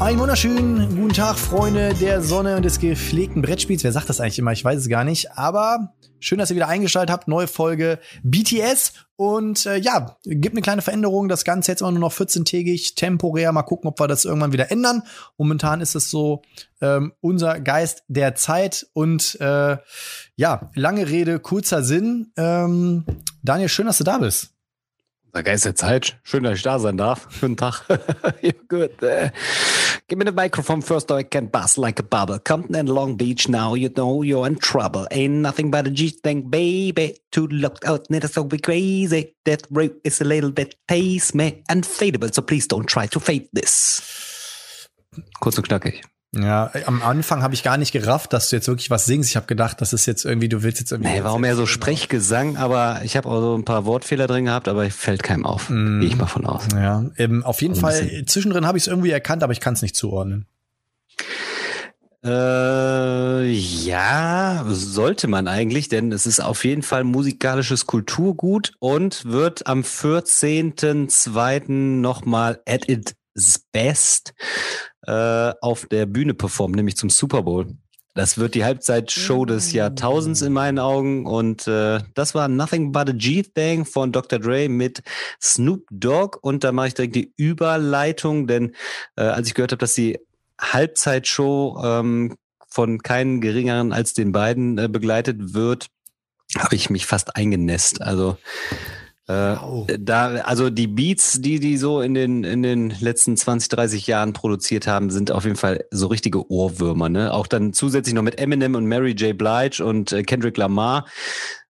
Einen wunderschönen guten Tag, Freunde der Sonne und des gepflegten Brettspiels. Wer sagt das eigentlich immer? Ich weiß es gar nicht. Aber schön, dass ihr wieder eingeschaltet habt. Neue Folge BTS. Und äh, ja, gibt eine kleine Veränderung. Das Ganze jetzt immer nur noch 14-tägig, temporär. Mal gucken, ob wir das irgendwann wieder ändern. Momentan ist es so ähm, unser Geist der Zeit. Und äh, ja, lange Rede, kurzer Sinn. Ähm, Daniel, schön, dass du da bist. Geist der Zeit. Schön, dass ich da sein darf. Guten Tag. ja, gut. Uh, give me the microphone first, or I can bust like a bubble. Compton and Long Beach, now you know you're in trouble. Ain't nothing but a G-thing, baby. To look out, never so be crazy. That rope is a little bit taste me unfadable, so please don't try to fade this. Kurz und knackig. Ja, am Anfang habe ich gar nicht gerafft, dass du jetzt wirklich was singst. Ich habe gedacht, das ist jetzt irgendwie, du willst jetzt irgendwie. Nee, warum mehr so Sprechgesang, aber ich habe auch so ein paar Wortfehler drin gehabt, aber fällt keinem auf. Mm. Gehe ich mal von aus. Ja, eben, auf jeden Fall, zwischendrin habe ich es irgendwie erkannt, aber ich kann es nicht zuordnen. Äh, ja, sollte man eigentlich, denn es ist auf jeden Fall musikalisches Kulturgut und wird am 14.02. nochmal at its best äh, auf der Bühne performen, nämlich zum Super Bowl. Das wird die Halbzeitshow des Jahrtausends in meinen Augen. Und äh, das war Nothing But a G-Thing von Dr. Dre mit Snoop Dogg. Und da mache ich direkt die Überleitung, denn äh, als ich gehört habe, dass die Halbzeitshow ähm, von keinen geringeren als den beiden äh, begleitet wird, habe ich mich fast eingenässt. Also Wow. Äh, da, also die Beats, die die so in den in den letzten 20, 30 Jahren produziert haben, sind auf jeden Fall so richtige Ohrwürmer. Ne? Auch dann zusätzlich noch mit Eminem und Mary J. Blige und äh, Kendrick Lamar.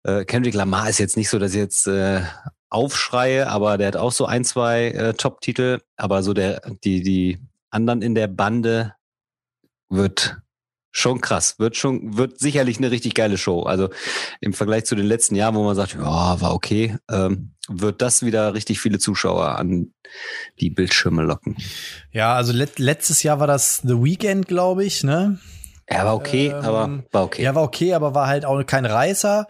Äh, Kendrick Lamar ist jetzt nicht so, dass ich jetzt äh, aufschreie, aber der hat auch so ein, zwei äh, Top-Titel. Aber so der die die anderen in der Bande wird schon krass. Wird schon, wird sicherlich eine richtig geile Show. Also im Vergleich zu den letzten Jahren, wo man sagt, ja, war okay, ähm, wird das wieder richtig viele Zuschauer an die Bildschirme locken. Ja, also let letztes Jahr war das The Weekend, glaube ich, ne? Ja, war okay, ähm, aber war okay. Ja, war okay, aber war halt auch kein Reißer.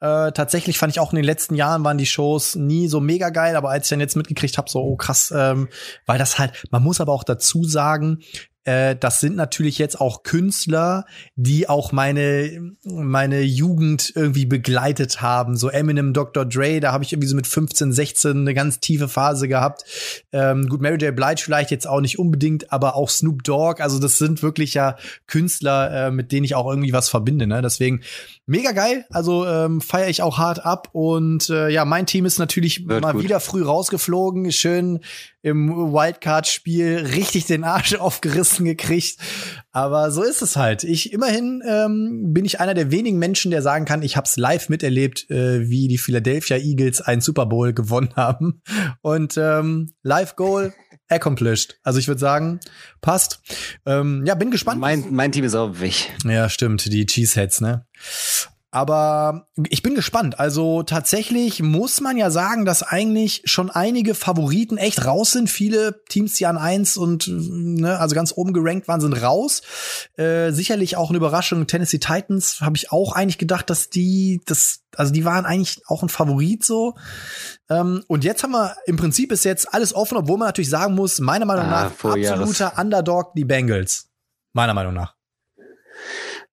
Äh, tatsächlich fand ich auch in den letzten Jahren waren die Shows nie so mega geil, aber als ich dann jetzt mitgekriegt habe, so oh krass, ähm, weil das halt, man muss aber auch dazu sagen, äh, das sind natürlich jetzt auch Künstler, die auch meine meine Jugend irgendwie begleitet haben. So Eminem, Dr. Dre, da habe ich irgendwie so mit 15, 16 eine ganz tiefe Phase gehabt. Ähm, gut, Mary J. Blige vielleicht jetzt auch nicht unbedingt, aber auch Snoop Dogg. Also das sind wirklich ja Künstler, äh, mit denen ich auch irgendwie was verbinde. Ne? Deswegen mega geil. Also ähm, feiere ich auch hart ab. Und äh, ja, mein Team ist natürlich Wird mal gut. wieder früh rausgeflogen. Schön im Wildcard-Spiel richtig den Arsch aufgerissen gekriegt. Aber so ist es halt. Ich immerhin ähm, bin ich einer der wenigen Menschen, der sagen kann, ich habe es live miterlebt, äh, wie die Philadelphia Eagles einen Super Bowl gewonnen haben. Und ähm, Live Goal accomplished. Also ich würde sagen, passt. Ähm, ja, bin gespannt. Mein, mein Team ist auch weg. Ja, stimmt. Die Cheeseheads, ne? Aber ich bin gespannt. Also tatsächlich muss man ja sagen, dass eigentlich schon einige Favoriten echt raus sind. Viele Teams, die an eins und ne, also ganz oben gerankt waren, sind raus. Äh, sicherlich auch eine Überraschung. Tennessee Titans habe ich auch eigentlich gedacht, dass die das, also die waren eigentlich auch ein Favorit so. Ähm, und jetzt haben wir im Prinzip ist jetzt alles offen, obwohl man natürlich sagen muss, meiner Meinung ah, nach absoluter Underdog die Bengals. Meiner Meinung nach.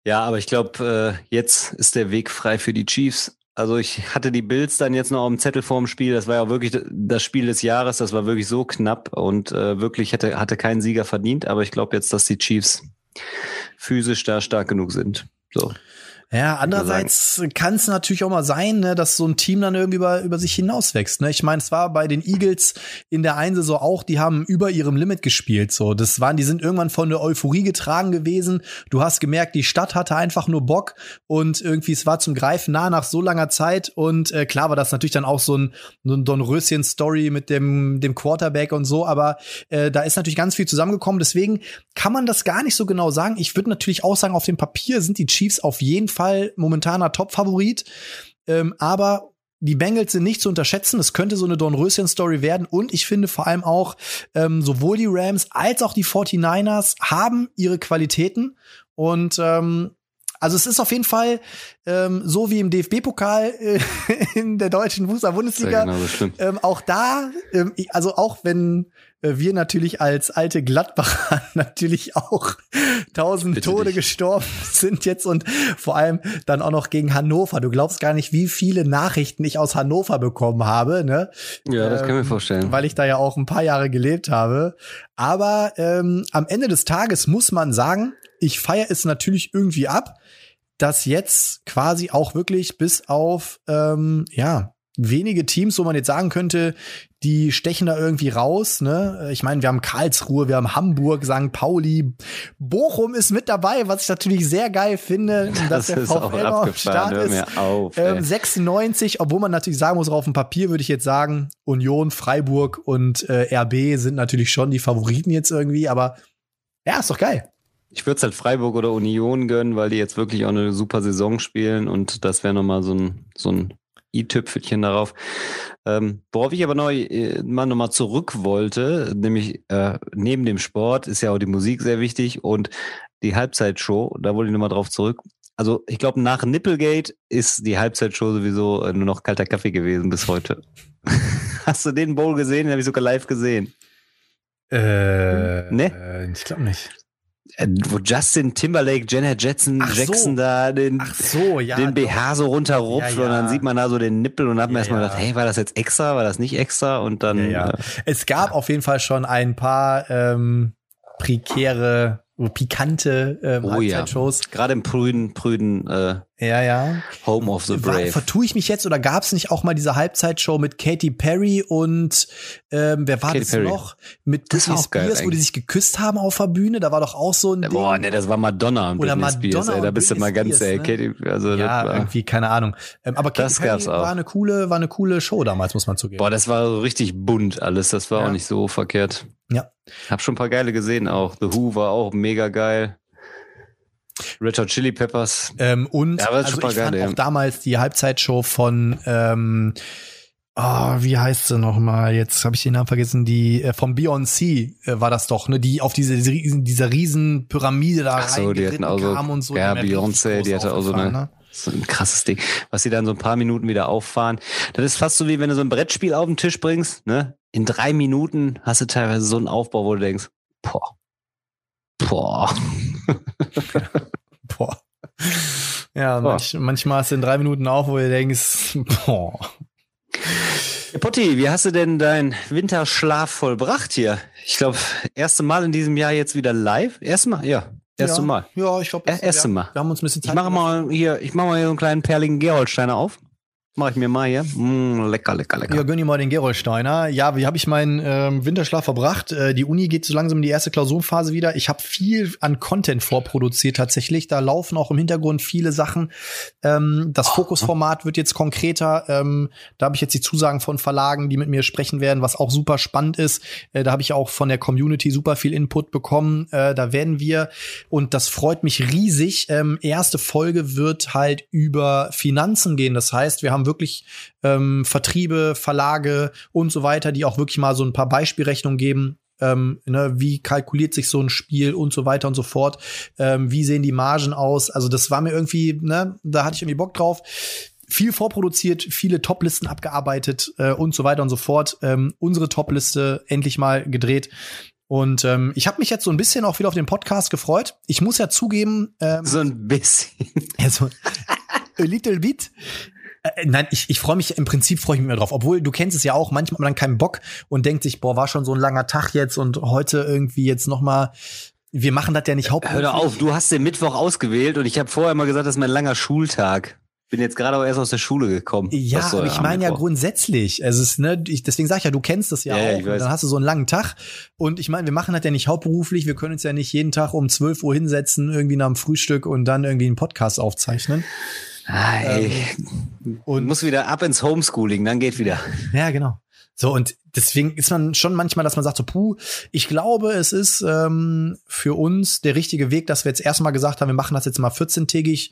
Ja, aber ich glaube, äh, jetzt ist der Weg frei für die Chiefs. Also ich hatte die Bills dann jetzt noch auf dem Zettel vorm Spiel. Das war ja wirklich das Spiel des Jahres. Das war wirklich so knapp und äh, wirklich hätte, hatte keinen Sieger verdient. Aber ich glaube jetzt, dass die Chiefs physisch da stark genug sind. So. Ja, andererseits kann es natürlich auch mal sein, ne, dass so ein Team dann irgendwie über, über sich hinauswächst. Ne? Ich meine, es war bei den Eagles in der einen Saison auch, die haben über ihrem Limit gespielt. So, das waren, die sind irgendwann von der Euphorie getragen gewesen. Du hast gemerkt, die Stadt hatte einfach nur Bock und irgendwie es war zum Greifen nah nach so langer Zeit. Und äh, klar war das natürlich dann auch so ein, so ein Dornröschen-Story mit dem, dem Quarterback und so, aber äh, da ist natürlich ganz viel zusammengekommen. Deswegen kann man das gar nicht so genau sagen. Ich würde natürlich auch sagen, auf dem Papier sind die Chiefs auf jeden Fall Fall momentaner Top-Favorit. Ähm, aber die Bengals sind nicht zu unterschätzen. Es könnte so eine Dornröschen-Story werden. Und ich finde vor allem auch, ähm, sowohl die Rams als auch die 49ers haben ihre Qualitäten. Und ähm, also es ist auf jeden Fall ähm, so wie im DFB-Pokal äh, in der deutschen Fußball-Bundesliga. Genau, ähm, auch da, ähm, also auch wenn äh, wir natürlich als alte Gladbacher natürlich auch tausend Tode dich. gestorben sind jetzt und vor allem dann auch noch gegen Hannover. Du glaubst gar nicht, wie viele Nachrichten ich aus Hannover bekommen habe, ne? Ja, das ähm, kann ich mir vorstellen. Weil ich da ja auch ein paar Jahre gelebt habe. Aber ähm, am Ende des Tages muss man sagen, ich feiere es natürlich irgendwie ab, dass jetzt quasi auch wirklich bis auf ähm, ja wenige Teams, wo man jetzt sagen könnte, die stechen da irgendwie raus. Ne? Ich meine, wir haben Karlsruhe, wir haben Hamburg, St. Pauli, Bochum ist mit dabei, was ich natürlich sehr geil finde, dass das der VfL am Start ist. Auf, ähm, 96, obwohl man natürlich sagen muss, auf dem Papier würde ich jetzt sagen, Union, Freiburg und äh, RB sind natürlich schon die Favoriten jetzt irgendwie, aber ja, ist doch geil. Ich würde es halt Freiburg oder Union gönnen, weil die jetzt wirklich auch eine super Saison spielen und das wäre nochmal so ein, so ein i-Tüpfelchen darauf. Ähm, worauf ich aber noch äh, mal nochmal zurück wollte, nämlich äh, neben dem Sport ist ja auch die Musik sehr wichtig und die Halbzeitshow, da wollte ich nochmal drauf zurück. Also ich glaube, nach Nipplegate ist die Halbzeitshow sowieso äh, nur noch kalter Kaffee gewesen bis heute. Hast du den Bowl gesehen? Den habe ich sogar live gesehen. Äh, ne? Ich glaube nicht. Äh, wo Justin Timberlake, Janet Jackson, so. Jackson da den, so, ja, den BH so runterrupft ja, ja. und dann sieht man da so den Nippel und hat man erstmal gedacht, hey, war das jetzt extra, war das nicht extra? Und dann. Äh, es gab auf jeden Fall schon ein paar ähm, prekäre pikante ähm, oh, Halbzeitshows. Ja. Gerade im prüden, prüden äh, ja, ja. Home of the Brave. War, vertue ich mich jetzt oder gab es nicht auch mal diese Halbzeitshow mit Katy Perry und ähm, wer war Katy das Perry. noch? Mit Britney Spears, geil, wo die sich geküsst haben auf der Bühne. Da war doch auch so ein Ding. Boah, ne, das war Madonna und oder Britney Madonna Spears. Ey, da bist du mal ganz, ey, ne? Katy, also ja, irgendwie keine Ahnung. Ähm, aber Katy das Perry war eine coole, war eine coole Show damals, muss man zugeben. Boah, das war so richtig bunt alles. Das war ja. auch nicht so verkehrt. Ja. Hab schon ein paar geile gesehen auch. The Who war auch mega geil. Red Hot Chili Peppers. Ähm, und ja, also ich fand auch damals die Halbzeitshow von ähm, Oh, wie heißt sie noch mal? Jetzt habe ich den Namen vergessen. Die äh, vom Beyoncé äh, war das doch, ne? Die auf diese dieser riesen Pyramide da Ach so, die hatten auch so, kam und so. Ja, Beyoncé, die hatte auch so eine ne? so ein krasses Ding, was sie dann so ein paar Minuten wieder auffahren. Das ist fast so wie wenn du so ein Brettspiel auf den Tisch bringst, ne? In drei Minuten hast du teilweise so einen Aufbau, wo du denkst, boah, boah. boah. Ja, manch, manchmal hast du in drei Minuten auf, wo du denkst, boah. Potti, wie hast du denn deinen Winterschlaf vollbracht hier? Ich glaube, erste Mal in diesem Jahr jetzt wieder live. Erste Mal? Ja. Erste ja, Mal. Ja, ich glaube. Erste Mal. Wir haben uns ein bisschen Zeit Ich mache mal hier, ich mache mal hier so einen kleinen perligen Gerolsteiner auf. Mach ich mir mal hier. Mm, lecker, lecker, lecker. Ja, gönn dir mal den Gerolsteiner. Ja, wie habe ich meinen ähm, Winterschlaf verbracht? Äh, die Uni geht so langsam in die erste Klausurenphase wieder. Ich habe viel an Content vorproduziert tatsächlich. Da laufen auch im Hintergrund viele Sachen. Ähm, das oh. Fokusformat wird jetzt konkreter. Ähm, da habe ich jetzt die Zusagen von Verlagen, die mit mir sprechen werden, was auch super spannend ist. Äh, da habe ich auch von der Community super viel Input bekommen. Äh, da werden wir, und das freut mich riesig, ähm, erste Folge wird halt über Finanzen gehen. Das heißt, wir haben wirklich ähm, Vertriebe, Verlage und so weiter, die auch wirklich mal so ein paar Beispielrechnungen geben, ähm, ne, wie kalkuliert sich so ein Spiel und so weiter und so fort, ähm, wie sehen die Margen aus. Also das war mir irgendwie, ne, da hatte ich irgendwie Bock drauf. Viel vorproduziert, viele Toplisten abgearbeitet äh, und so weiter und so fort. Ähm, unsere Topliste endlich mal gedreht. Und ähm, ich habe mich jetzt so ein bisschen auch wieder auf den Podcast gefreut. Ich muss ja zugeben. Ähm, so ein bisschen. Ja, so a little bit. Äh, nein, ich, ich freue mich, im Prinzip freue ich mich mehr drauf. Obwohl, du kennst es ja auch, manchmal hat man dann keinen Bock und denkt sich, boah, war schon so ein langer Tag jetzt und heute irgendwie jetzt noch mal wir machen das ja nicht hauptsächlich. Hör auf, du hast den Mittwoch ausgewählt und ich habe vorher mal gesagt, das ist mein langer Schultag. Bin jetzt gerade auch erst aus der Schule gekommen. Ja, aber ich meine ja grundsätzlich. Es ist, ne, ich, deswegen sage ich ja, du kennst das ja, ja auch. Dann hast du so einen langen Tag. Und ich meine, wir machen das ja nicht hauptberuflich. Wir können uns ja nicht jeden Tag um 12 Uhr hinsetzen, irgendwie nach dem Frühstück und dann irgendwie einen Podcast aufzeichnen. Ah, ähm, und muss wieder ab ins Homeschooling, dann geht wieder. Ja, genau. So, und deswegen ist man schon manchmal, dass man sagt, so, puh, ich glaube, es ist ähm, für uns der richtige Weg, dass wir jetzt erstmal gesagt haben, wir machen das jetzt mal 14-tägig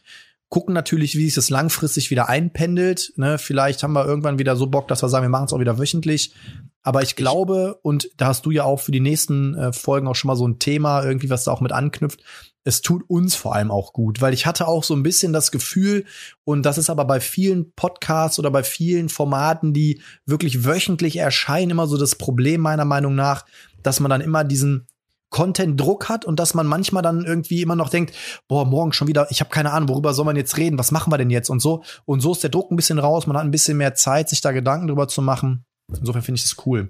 gucken natürlich, wie sich das langfristig wieder einpendelt. Ne? Vielleicht haben wir irgendwann wieder so Bock, dass wir sagen, wir machen es auch wieder wöchentlich. Aber ich glaube, und da hast du ja auch für die nächsten äh, Folgen auch schon mal so ein Thema, irgendwie, was da auch mit anknüpft. Es tut uns vor allem auch gut, weil ich hatte auch so ein bisschen das Gefühl, und das ist aber bei vielen Podcasts oder bei vielen Formaten, die wirklich wöchentlich erscheinen, immer so das Problem meiner Meinung nach, dass man dann immer diesen Content-Druck hat und dass man manchmal dann irgendwie immer noch denkt, boah, morgen schon wieder, ich habe keine Ahnung, worüber soll man jetzt reden, was machen wir denn jetzt und so. Und so ist der Druck ein bisschen raus, man hat ein bisschen mehr Zeit, sich da Gedanken drüber zu machen. Insofern finde ich das cool.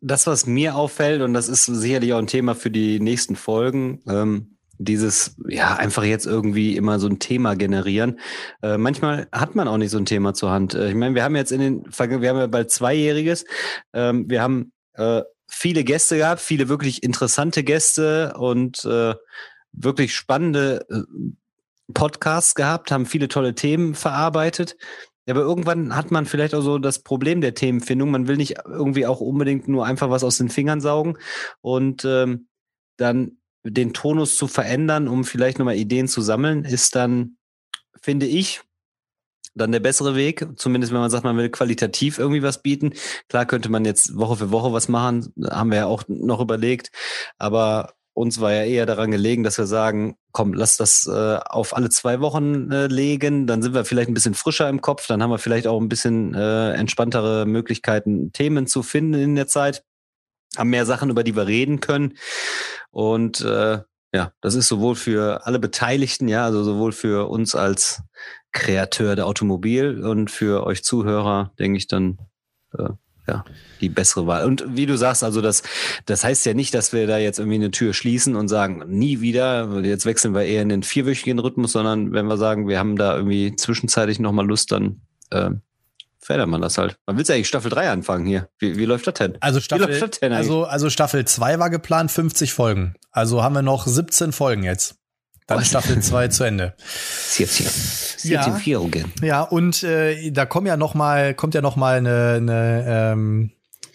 Das, was mir auffällt, und das ist sicherlich auch ein Thema für die nächsten Folgen, ähm, dieses, ja, einfach jetzt irgendwie immer so ein Thema generieren. Äh, manchmal hat man auch nicht so ein Thema zur Hand. Äh, ich meine, wir haben jetzt in den, wir haben ja bald Zweijähriges, ähm, wir haben äh, viele Gäste gehabt, viele wirklich interessante Gäste und äh, wirklich spannende äh, Podcasts gehabt, haben viele tolle Themen verarbeitet. Aber irgendwann hat man vielleicht auch so das Problem der Themenfindung. Man will nicht irgendwie auch unbedingt nur einfach was aus den Fingern saugen und ähm, dann den Tonus zu verändern, um vielleicht nochmal Ideen zu sammeln, ist dann, finde ich, dann der bessere Weg. Zumindest wenn man sagt, man will qualitativ irgendwie was bieten. Klar könnte man jetzt Woche für Woche was machen, haben wir ja auch noch überlegt. Aber uns war ja eher daran gelegen, dass wir sagen, komm, lass das äh, auf alle zwei Wochen äh, legen, dann sind wir vielleicht ein bisschen frischer im Kopf, dann haben wir vielleicht auch ein bisschen äh, entspanntere Möglichkeiten, Themen zu finden in der Zeit, haben mehr Sachen, über die wir reden können. Und äh, ja, das ist sowohl für alle Beteiligten, ja, also sowohl für uns als Kreateur der Automobil und für euch Zuhörer, denke ich dann, äh, ja, die bessere Wahl. Und wie du sagst, also das, das heißt ja nicht, dass wir da jetzt irgendwie eine Tür schließen und sagen, nie wieder, jetzt wechseln wir eher in den vierwöchigen Rhythmus, sondern wenn wir sagen, wir haben da irgendwie zwischenzeitlich nochmal Lust, dann äh, verändert man das halt. Man will ja eigentlich Staffel 3 anfangen hier. Wie, wie läuft das denn? Also Staffel, denn also, also Staffel 2 war geplant, 50 Folgen. Also haben wir noch 17 Folgen jetzt. Dann Staffel 2 zu Ende. 17. 17 ja, Folgen. Ja, und äh, da kommt ja noch mal, kommt ja noch mal eine, eine ähm,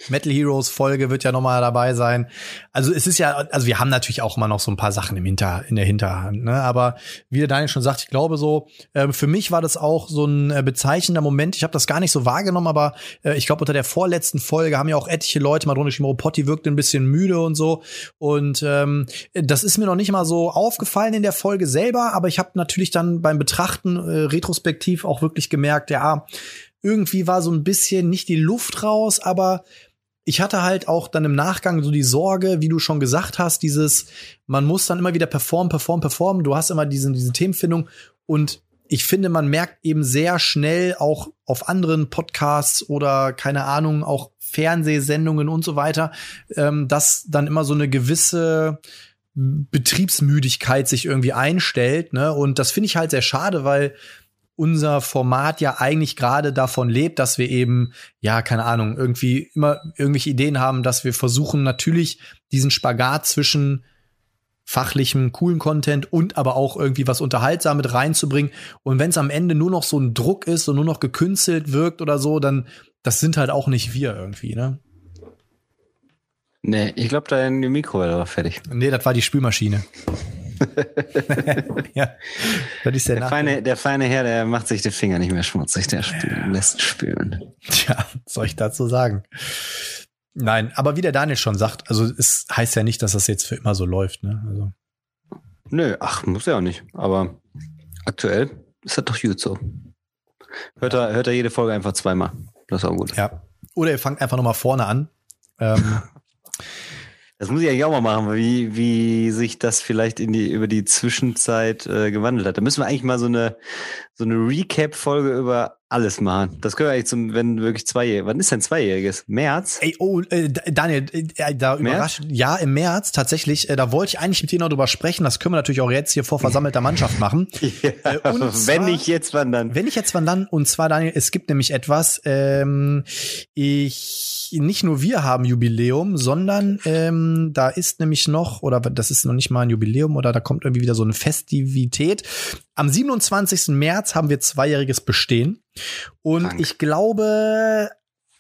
Metal Heroes Folge wird ja nochmal dabei sein. Also es ist ja, also wir haben natürlich auch immer noch so ein paar Sachen im Hinter, in der Hinterhand, ne? Aber wie der Daniel schon sagt, ich glaube so, äh, für mich war das auch so ein äh, bezeichnender Moment. Ich habe das gar nicht so wahrgenommen, aber äh, ich glaube, unter der vorletzten Folge haben ja auch etliche Leute mal drunter geschrieben, oh, Potti wirkte ein bisschen müde und so. Und ähm, das ist mir noch nicht mal so aufgefallen in der Folge selber, aber ich habe natürlich dann beim Betrachten äh, retrospektiv auch wirklich gemerkt, ja, irgendwie war so ein bisschen nicht die Luft raus, aber ich hatte halt auch dann im Nachgang so die Sorge, wie du schon gesagt hast, dieses, man muss dann immer wieder performen, performen, performen. Du hast immer diesen, diese Themenfindung und ich finde, man merkt eben sehr schnell auch auf anderen Podcasts oder keine Ahnung, auch Fernsehsendungen und so weiter, ähm, dass dann immer so eine gewisse Betriebsmüdigkeit sich irgendwie einstellt. Ne? Und das finde ich halt sehr schade, weil unser Format ja eigentlich gerade davon lebt, dass wir eben, ja, keine Ahnung, irgendwie immer irgendwelche Ideen haben, dass wir versuchen, natürlich diesen Spagat zwischen fachlichem, coolen Content und aber auch irgendwie was unterhaltsam mit reinzubringen. Und wenn es am Ende nur noch so ein Druck ist und nur noch gekünstelt wirkt oder so, dann das sind halt auch nicht wir irgendwie, ne? Nee, ich glaube, dein Mikrowelle war fertig. Nee, das war die Spülmaschine. ja, das ist der, der feine, der feine Herr, der macht sich den Finger nicht mehr schmutzig, der spülen, lässt spülen. Tja, soll ich dazu sagen? Nein, aber wie der Daniel schon sagt, also es heißt ja nicht, dass das jetzt für immer so läuft, ne? Also. Nö, ach, muss ja auch nicht. Aber aktuell ist das doch gut so. Hört, er, hört er jede Folge einfach zweimal. Das ist auch gut. Ja. Oder ihr fangt einfach nochmal vorne an. Ähm, Das muss ich eigentlich auch mal machen, wie, wie sich das vielleicht in die, über die Zwischenzeit äh, gewandelt hat. Da müssen wir eigentlich mal so eine, so eine Recap-Folge über alles machen. Das können wir eigentlich zum, wenn wirklich zweijährig. Wann ist denn zweijähriges? März? Ey, oh, äh, Daniel, äh, da überrascht. Ja, im März tatsächlich. Äh, da wollte ich eigentlich mit dir noch drüber sprechen. Das können wir natürlich auch jetzt hier vor versammelter Mannschaft machen. ja, äh, zwar, wenn nicht jetzt, wann dann? Wenn nicht jetzt, wann dann? Und zwar, Daniel, es gibt nämlich etwas. Ähm, ich, nicht nur wir haben Jubiläum, sondern ähm, da ist nämlich noch, oder das ist noch nicht mal ein Jubiläum, oder da kommt irgendwie wieder so eine Festivität. Am 27. März haben wir zweijähriges Bestehen. Und Dank. ich glaube,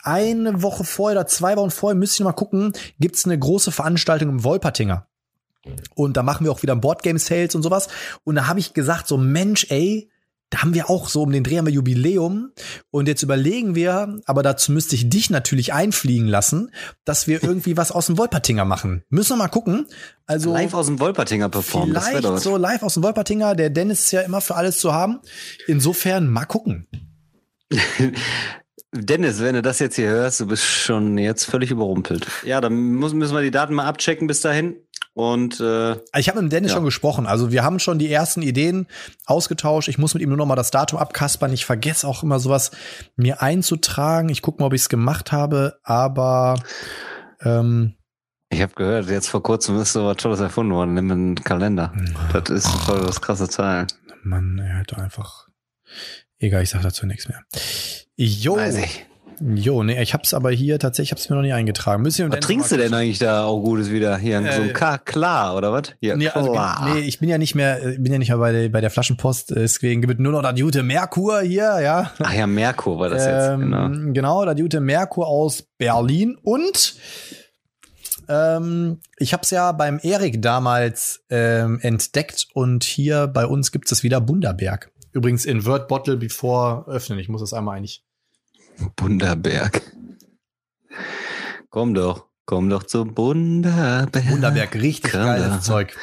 eine Woche vorher oder zwei Wochen vorher, müsste ich mal gucken, gibt's eine große Veranstaltung im Wolpertinger. Und da machen wir auch wieder Boardgame Sales und sowas. Und da habe ich gesagt, so Mensch, ey, da haben wir auch so um den Dreh haben wir Jubiläum und jetzt überlegen wir, aber dazu müsste ich dich natürlich einfliegen lassen, dass wir irgendwie was aus dem Wolpertinger machen. Müssen wir mal gucken. Also live aus dem Wolpertinger performen. Vielleicht so live aus dem Wolpertinger. Der Dennis ist ja immer für alles zu haben. Insofern mal gucken. Dennis, wenn du das jetzt hier hörst, du bist schon jetzt völlig überrumpelt. Ja, dann müssen wir die Daten mal abchecken bis dahin. Und äh, Ich habe mit dem Dennis Ja. schon gesprochen. Also wir haben schon die ersten Ideen ausgetauscht. Ich muss mit ihm nur noch mal das Datum abkaspern. Ich vergesse auch immer sowas mir einzutragen. Ich gucke mal, ob ich es gemacht habe. Aber ähm, ich habe gehört, jetzt vor kurzem ist so was Tolles erfunden worden. Nimm einen Kalender. Das ist voll das krasse Teil. Mann, er hat einfach. Egal, ich sag dazu nichts mehr. Jo, Weiß ich. jo, nee, ich hab's aber hier tatsächlich, ich hab's mir noch nicht eingetragen. Müssen Was trinkst du denn eigentlich da auch Gutes wieder? Hier, so Äh, ein K klar, oder was? Hier, Nee, also, nee, ich bin ja nicht mehr, äh, bin ja nicht mehr bei der, bei der Flaschenpost, deswegen gibt es nur noch das gute Merkur hier, ja. Ach ja, Merkur war das jetzt, Ähm, genau. genau, das gute Merkur aus Berlin und ähm, ich habe es ja beim Erik damals ähm, entdeckt und hier bei uns gibt es wieder Bunderberg. Übrigens in Word Bottle bevor öffnen. Ich muss das einmal eigentlich. Bunderberg. Komm doch, komm doch zum Bunderberg. Bunderberg, richtig Komm geiles. Zeug.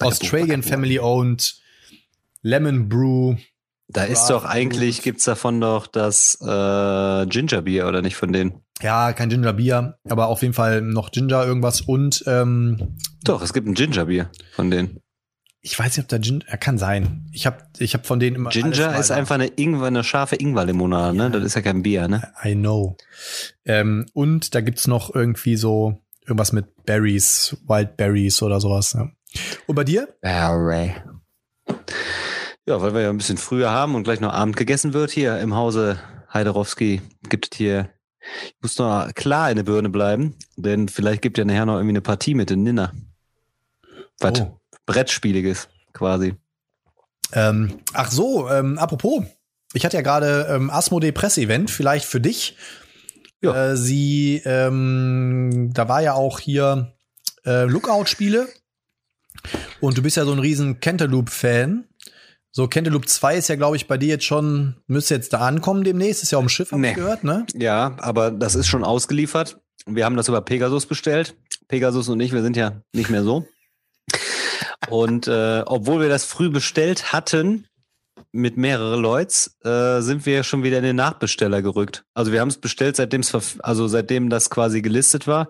Australian Family owned. Lemon Brew. Da ist doch eigentlich, Brewers. gibt's davon doch das äh, Gingerbier, oder nicht von denen? Ja, kein Ginger Bier, aber auf jeden Fall noch Ginger irgendwas und ähm, Doch, es gibt ein Gingerbier von denen. Ich weiß nicht, ob da Ginger, er kann sein. Ich habe ich hab von denen immer Ginger ist einfach eine Ingwer, eine scharfe Ingwerlimonade, ne? Das ist ja kein Bier, ne? I know. Ähm, und da gibt's noch irgendwie so irgendwas mit Berries, Wild Berries oder sowas. Ja. Und bei dir? Berry. Ja, weil wir ja ein bisschen früher haben und gleich noch Abend gegessen wird hier im Hause Heiderowski, gibt es hier, ich muss noch klar in der Birne bleiben, denn vielleicht gibt ja nachher noch irgendwie eine Partie mit den Ninner. Was Oh. Brettspieliges quasi. Ähm, ach so, ähm, apropos. Ich hatte ja gerade ähm, Asmodee Presse-Event, vielleicht für dich. Ja. Äh, sie, ähm, da war ja auch hier äh, Lookout-Spiele. Und du bist ja so ein riesen Cantaloupe-Fan. So, Cantaloupe 2 ist ja, glaube ich, bei dir jetzt schon, müsste jetzt da ankommen demnächst. Ist ja um Schiff, hab Nee. ich gehört, ne? Ja, aber das ist schon ausgeliefert. Wir haben das über Pegasus bestellt. Pegasus und ich, wir sind ja nicht mehr so. Und äh, obwohl wir das früh bestellt hatten, mit mehreren Leuten, äh, sind wir schon wieder in den Nachbesteller gerückt. Also wir haben es bestellt, seitdem es also seitdem das quasi gelistet war.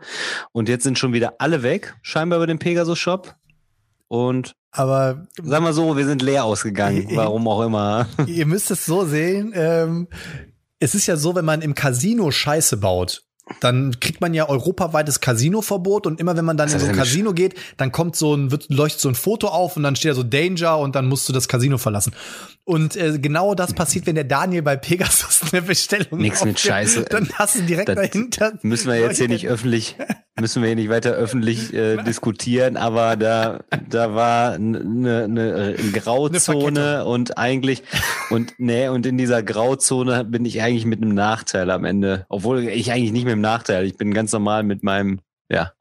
Und jetzt sind schon wieder alle weg, scheinbar über den Pegasus Shop. Und Aber sagen wir so, wir sind leer ausgegangen, warum auch immer. ihr müsst es so sehen. Ähm, es ist ja so, wenn man im Casino Scheiße baut, dann kriegt man ja europaweites Casinoverbot und immer wenn man dann in so ein Casino geht, dann kommt so ein, wird, leuchtet so ein Foto auf und dann steht da so Danger und dann musst du das Casino verlassen. Und äh, genau das passiert, wenn der Daniel bei Pegasus eine Bestellung Nix mit. Scheiße. Dann hast du direkt Das dahinter. Müssen wir jetzt hier nicht öffentlich, müssen wir hier nicht weiter öffentlich äh, diskutieren, aber da, da war eine ne, ne Grauzone Verkettung. und eigentlich, und nee, und in dieser Grauzone bin ich eigentlich mit einem Nachteil am Ende. Obwohl ich eigentlich nicht mit einem Nachteil, ich bin ganz normal mit meinem, ja.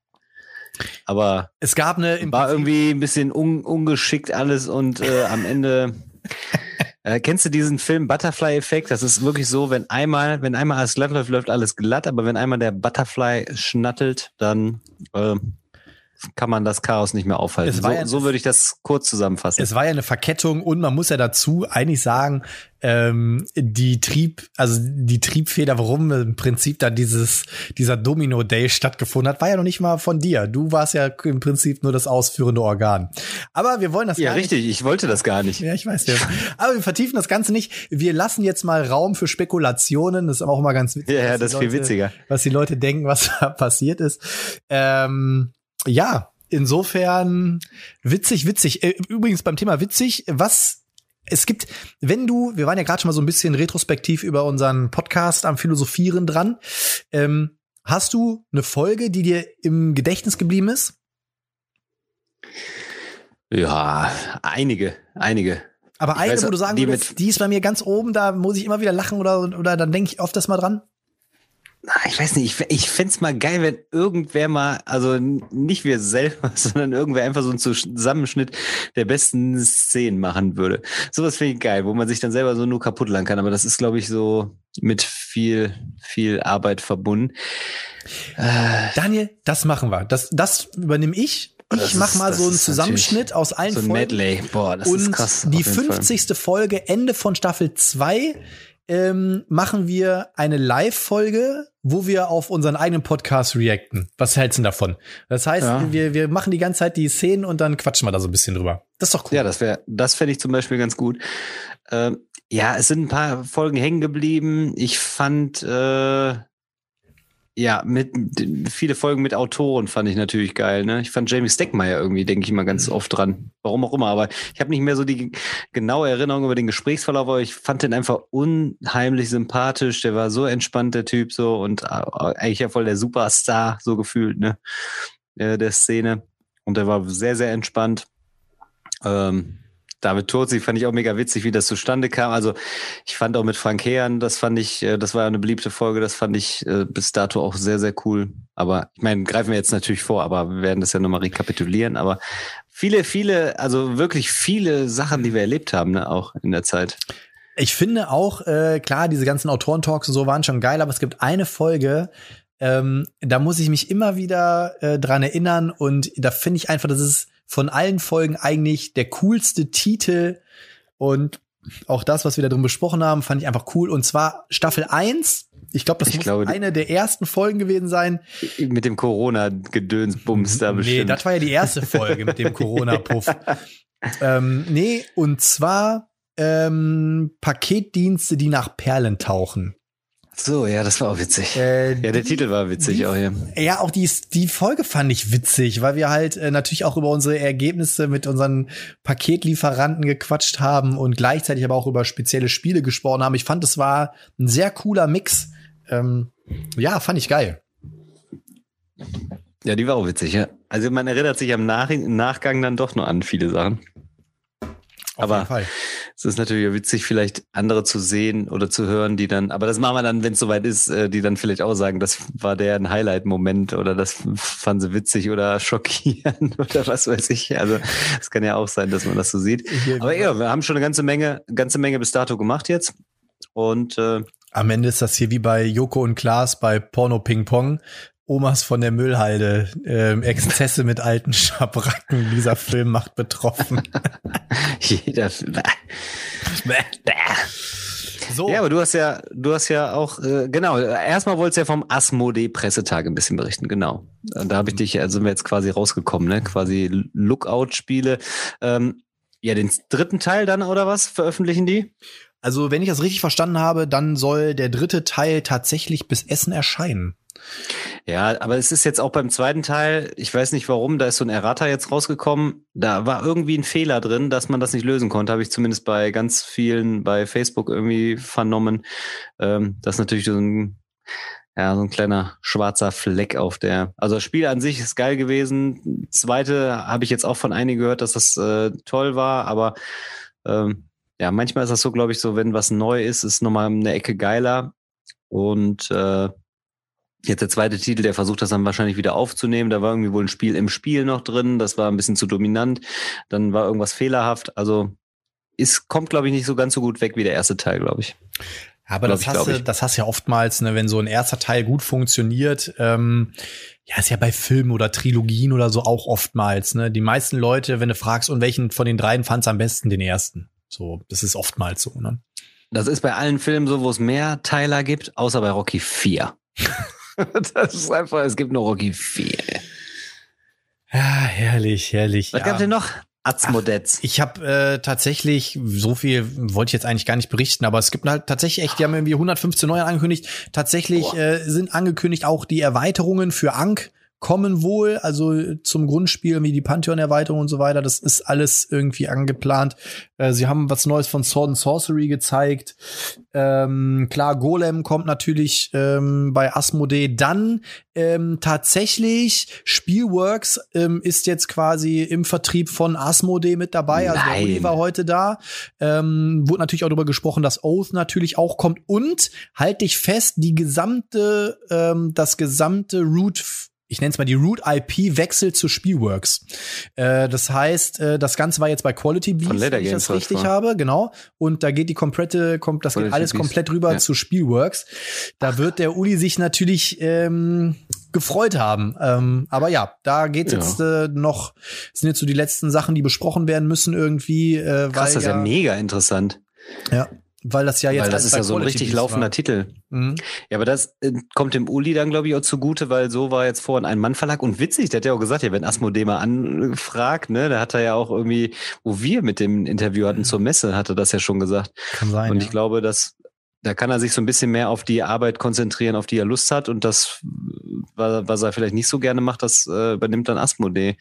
Aber Es gab eine war irgendwie ein bisschen un, ungeschickt alles und äh, am Ende. Äh, kennst du diesen Film Butterfly-Effekt? Das ist wirklich so, wenn einmal, wenn einmal alles glatt läuft, läuft alles glatt, aber wenn einmal der Butterfly schnattelt, dann äh, kann man das Chaos nicht mehr aufhalten. So, ja- so würde ich das kurz zusammenfassen. Es war ja eine Verkettung und man muss ja dazu eigentlich sagen, ähm, die Trieb, also die Triebfeder, warum im Prinzip da dieses, dieser Domino Day stattgefunden hat, war ja noch nicht mal von dir. Du warst ja im Prinzip nur das ausführende Organ. Aber wir wollen das ja, gar nicht. richtig, ich wollte das gar nicht. Ja, ich weiß ja. Aber wir vertiefen das Ganze nicht. Wir lassen jetzt mal Raum für Spekulationen. Das ist auch immer ganz witzig. Ja, ja, das ist viel Leute- witziger. Was die Leute denken, was da passiert ist. Ähm, ja, insofern witzig, witzig. Äh, Übrigens beim Thema witzig, was es gibt, wenn du, wir waren ja gerade schon mal so ein bisschen retrospektiv über unseren Podcast am Philosophieren dran. Ähm, hast du eine Folge, die dir im Gedächtnis geblieben ist? Ja, einige, einige. Aber Ich eine, weiß, wo du sagen die würdest, die ist bei mir ganz oben, da muss ich immer wieder lachen oder, oder dann denke ich oft das mal dran. Ich weiß nicht, ich, ich fände es mal geil, wenn irgendwer mal, also nicht wir selber, sondern irgendwer einfach so einen Zusammenschnitt der besten Szenen machen würde. Sowas finde ich geil, wo man sich dann selber so nur kaputt lang kann. Aber das ist, glaube ich, so mit viel, viel Arbeit verbunden. Äh, Daniel, das machen wir. Das, das übernehme ich. Ich mach mal so einen Zusammenschnitt aus allen so ein Folgen. Medley. Boah, das und ist krass. die auf jeden Fall. 50. Folge, Ende von Staffel 2, ähm, machen wir eine Live-Folge, wo wir auf unseren eigenen Podcast reacten. Was hältst du denn davon? Das heißt, Ja. wir, wir machen die ganze Zeit die Szenen und dann quatschen wir da so ein bisschen drüber. Das ist doch cool. Ja, das wäre, das fände ich zum Beispiel ganz gut. Ähm, ja, es sind ein paar Folgen hängen geblieben. Ich fand, äh, ja, mit viele Folgen mit Autoren fand ich natürlich geil. Ne? Ich fand Jamie Steckmeier irgendwie, denke ich mal, ganz oft dran. Warum auch immer, aber ich habe nicht mehr so die genaue Erinnerung über den Gesprächsverlauf, aber ich fand den einfach unheimlich sympathisch. Der war so entspannt, der Typ, so und äh, eigentlich ja voll der Superstar, so gefühlt, ne? Äh, der Szene. Und der war sehr, sehr entspannt. Ähm, David Turzi fand ich auch mega witzig, wie das zustande kam. Also ich fand auch mit Frank Heeren, das fand ich, äh, das war ja eine beliebte Folge, das fand ich äh, bis dato auch sehr, sehr cool. Aber ich meine, greifen wir jetzt natürlich vor, aber wir werden das ja nochmal rekapitulieren. Aber viele, viele, also wirklich viele Sachen, die wir erlebt haben, ne, auch in der Zeit. Ich finde auch, äh, klar, diese ganzen Autorentalks und so waren schon geil, aber es gibt eine Folge, ähm, da muss ich mich immer wieder äh, dran erinnern und da finde ich einfach, das ist von allen Folgen eigentlich der coolste Titel und auch das, was wir da drin besprochen haben, fand ich einfach cool und zwar Staffel 1. Ich glaube, das Ich muss glaube, eine der ersten Folgen gewesen sein. Mit dem Corona-Gedönsbums da bestimmt. Nee, das war ja die erste Folge mit dem Corona-Puff. ähm, nee, und zwar ähm, Paketdienste, die nach Perlen tauchen. So, ja, das war auch witzig. Äh, ja, der die- Titel war witzig die- auch hier. Ja, auch die, die Folge fand ich witzig, weil wir halt äh, natürlich auch über unsere Ergebnisse mit unseren Paketlieferanten gequatscht haben und gleichzeitig aber auch über spezielle Spiele gesprochen haben. Ich fand, es war ein sehr cooler Mix. Ähm, ja, fand ich geil. Ja, die war auch witzig, ja. Also man erinnert sich am Nach im Nachgang dann doch nur an viele Sachen. Auf Aber-. Es ist natürlich witzig, vielleicht andere zu sehen oder zu hören, die dann, aber das machen wir dann, wenn es soweit ist, äh, die dann vielleicht auch sagen, das war deren Highlight-Moment oder das fanden sie witzig oder schockierend oder was weiß ich. Also es kann ja auch sein, dass man das so sieht. Aber ja, wir haben schon eine ganze Menge, ganze Menge bis dato gemacht jetzt. Und äh, Am Ende ist das hier wie bei Joko und Klaas bei Porno Ping Pong. Omas von der Müllhalde, ähm, Exzesse mit alten Schabracken. Dieser Film macht betroffen. jeder. So, Ja, aber du hast ja, du hast ja auch, äh, genau, erstmal wolltest du ja vom Asmodee-Pressetag ein bisschen berichten, genau. Und da habe ich dich, also sind wir jetzt quasi rausgekommen, ne? Quasi Lookout-Spiele. Ähm, ja, den dritten Teil dann oder was veröffentlichen die? also wenn ich das richtig verstanden habe, dann soll der dritte Teil tatsächlich bis Essen erscheinen. Ja, aber es ist jetzt auch beim zweiten Teil, ich weiß nicht warum, da ist so ein Errata jetzt rausgekommen. Da war irgendwie ein Fehler drin, dass man das nicht lösen konnte. Habe ich zumindest bei ganz vielen bei Facebook irgendwie vernommen. Ähm, das ist natürlich so ein, ja, so ein kleiner schwarzer Fleck auf der. Also das Spiel an sich ist geil gewesen. Zweite habe ich jetzt auch von einigen gehört, dass das äh, toll war, aber ähm, ja, manchmal ist das so, glaube ich, so, wenn was neu ist, ist nochmal eine Ecke geiler. Und äh, Jetzt der zweite Titel, der versucht das dann wahrscheinlich wieder aufzunehmen. Da war irgendwie wohl ein Spiel im Spiel noch drin. Das war ein bisschen zu dominant. Dann war irgendwas fehlerhaft. Also ist, kommt, glaube ich, nicht so ganz so gut weg wie der erste Teil, glaube ich. Aber das ich, hast, du, das hast du ja oftmals, ne, wenn so ein erster Teil gut funktioniert. Ähm, ja, ist ja bei Filmen oder Trilogien oder so auch oftmals. Ne? Die meisten Leute, wenn du fragst, und welchen von den dreien fand's am besten, den ersten. So, das ist oftmals so. Ne? Das ist bei allen Filmen so, wo es mehr Teiler gibt, außer bei Rocky 4. das ist einfach, es gibt nur Rocky 4. Ja, herrlich, herrlich. Was ja. gab's denn noch? Atzmodetz. Ich habe äh, tatsächlich, so viel wollte ich jetzt eigentlich gar nicht berichten, aber es gibt halt tatsächlich echt, die haben irgendwie 115 neue angekündigt. Tatsächlich Boah. äh, sind angekündigt auch die Erweiterungen für Ankh kommen wohl, also zum Grundspiel wie die Pantheon-Erweiterung und so weiter. Das ist alles irgendwie angeplant. Äh, sie haben was Neues von Sword and Sorcery gezeigt. Ähm, klar, Golem kommt natürlich ähm, bei Asmodee. Dann ähm, tatsächlich Spielworks ähm, ist jetzt quasi im Vertrieb von Asmodee mit dabei. Also der Uli war heute da. Ähm, wurde natürlich auch darüber gesprochen, dass Oath natürlich auch kommt. Und halt dich fest, die gesamte, ähm, das gesamte Root ich nenne es mal die Root IP wechselt zu Spielworks. Äh, das heißt, äh, das Ganze war jetzt bei Quality Beast, wenn ich das richtig war. habe, genau. Und da geht die komplette, kommt, das Quality geht alles Beast. komplett rüber ja. zu Spielworks. Da Ach. wird der Uli sich natürlich ähm, gefreut haben. Ähm, aber ja, da geht's ja. jetzt äh, noch, sind jetzt so die letzten Sachen, die besprochen werden müssen irgendwie. Äh, Krass, das ist ja mega interessant. Ja weil das ja jetzt weil das ist ja so ein richtig laufender war. Titel. Mhm. Ja, aber das äh, kommt dem Uli dann glaube ich auch zugute, weil so war jetzt vorhin ein Mann Verlag und witzig, der hat ja auch gesagt, ja, wenn Asmodee mal anfragt, ne, da hat er ja auch irgendwie, wo wir mit dem Interview hatten mhm. zur Messe, hatte das ja schon gesagt. Kann sein. Und ich glaube, dass da kann er sich so ein bisschen mehr auf die Arbeit konzentrieren, auf die er Lust hat und das, was er vielleicht nicht so gerne macht, das äh, übernimmt dann Asmodee.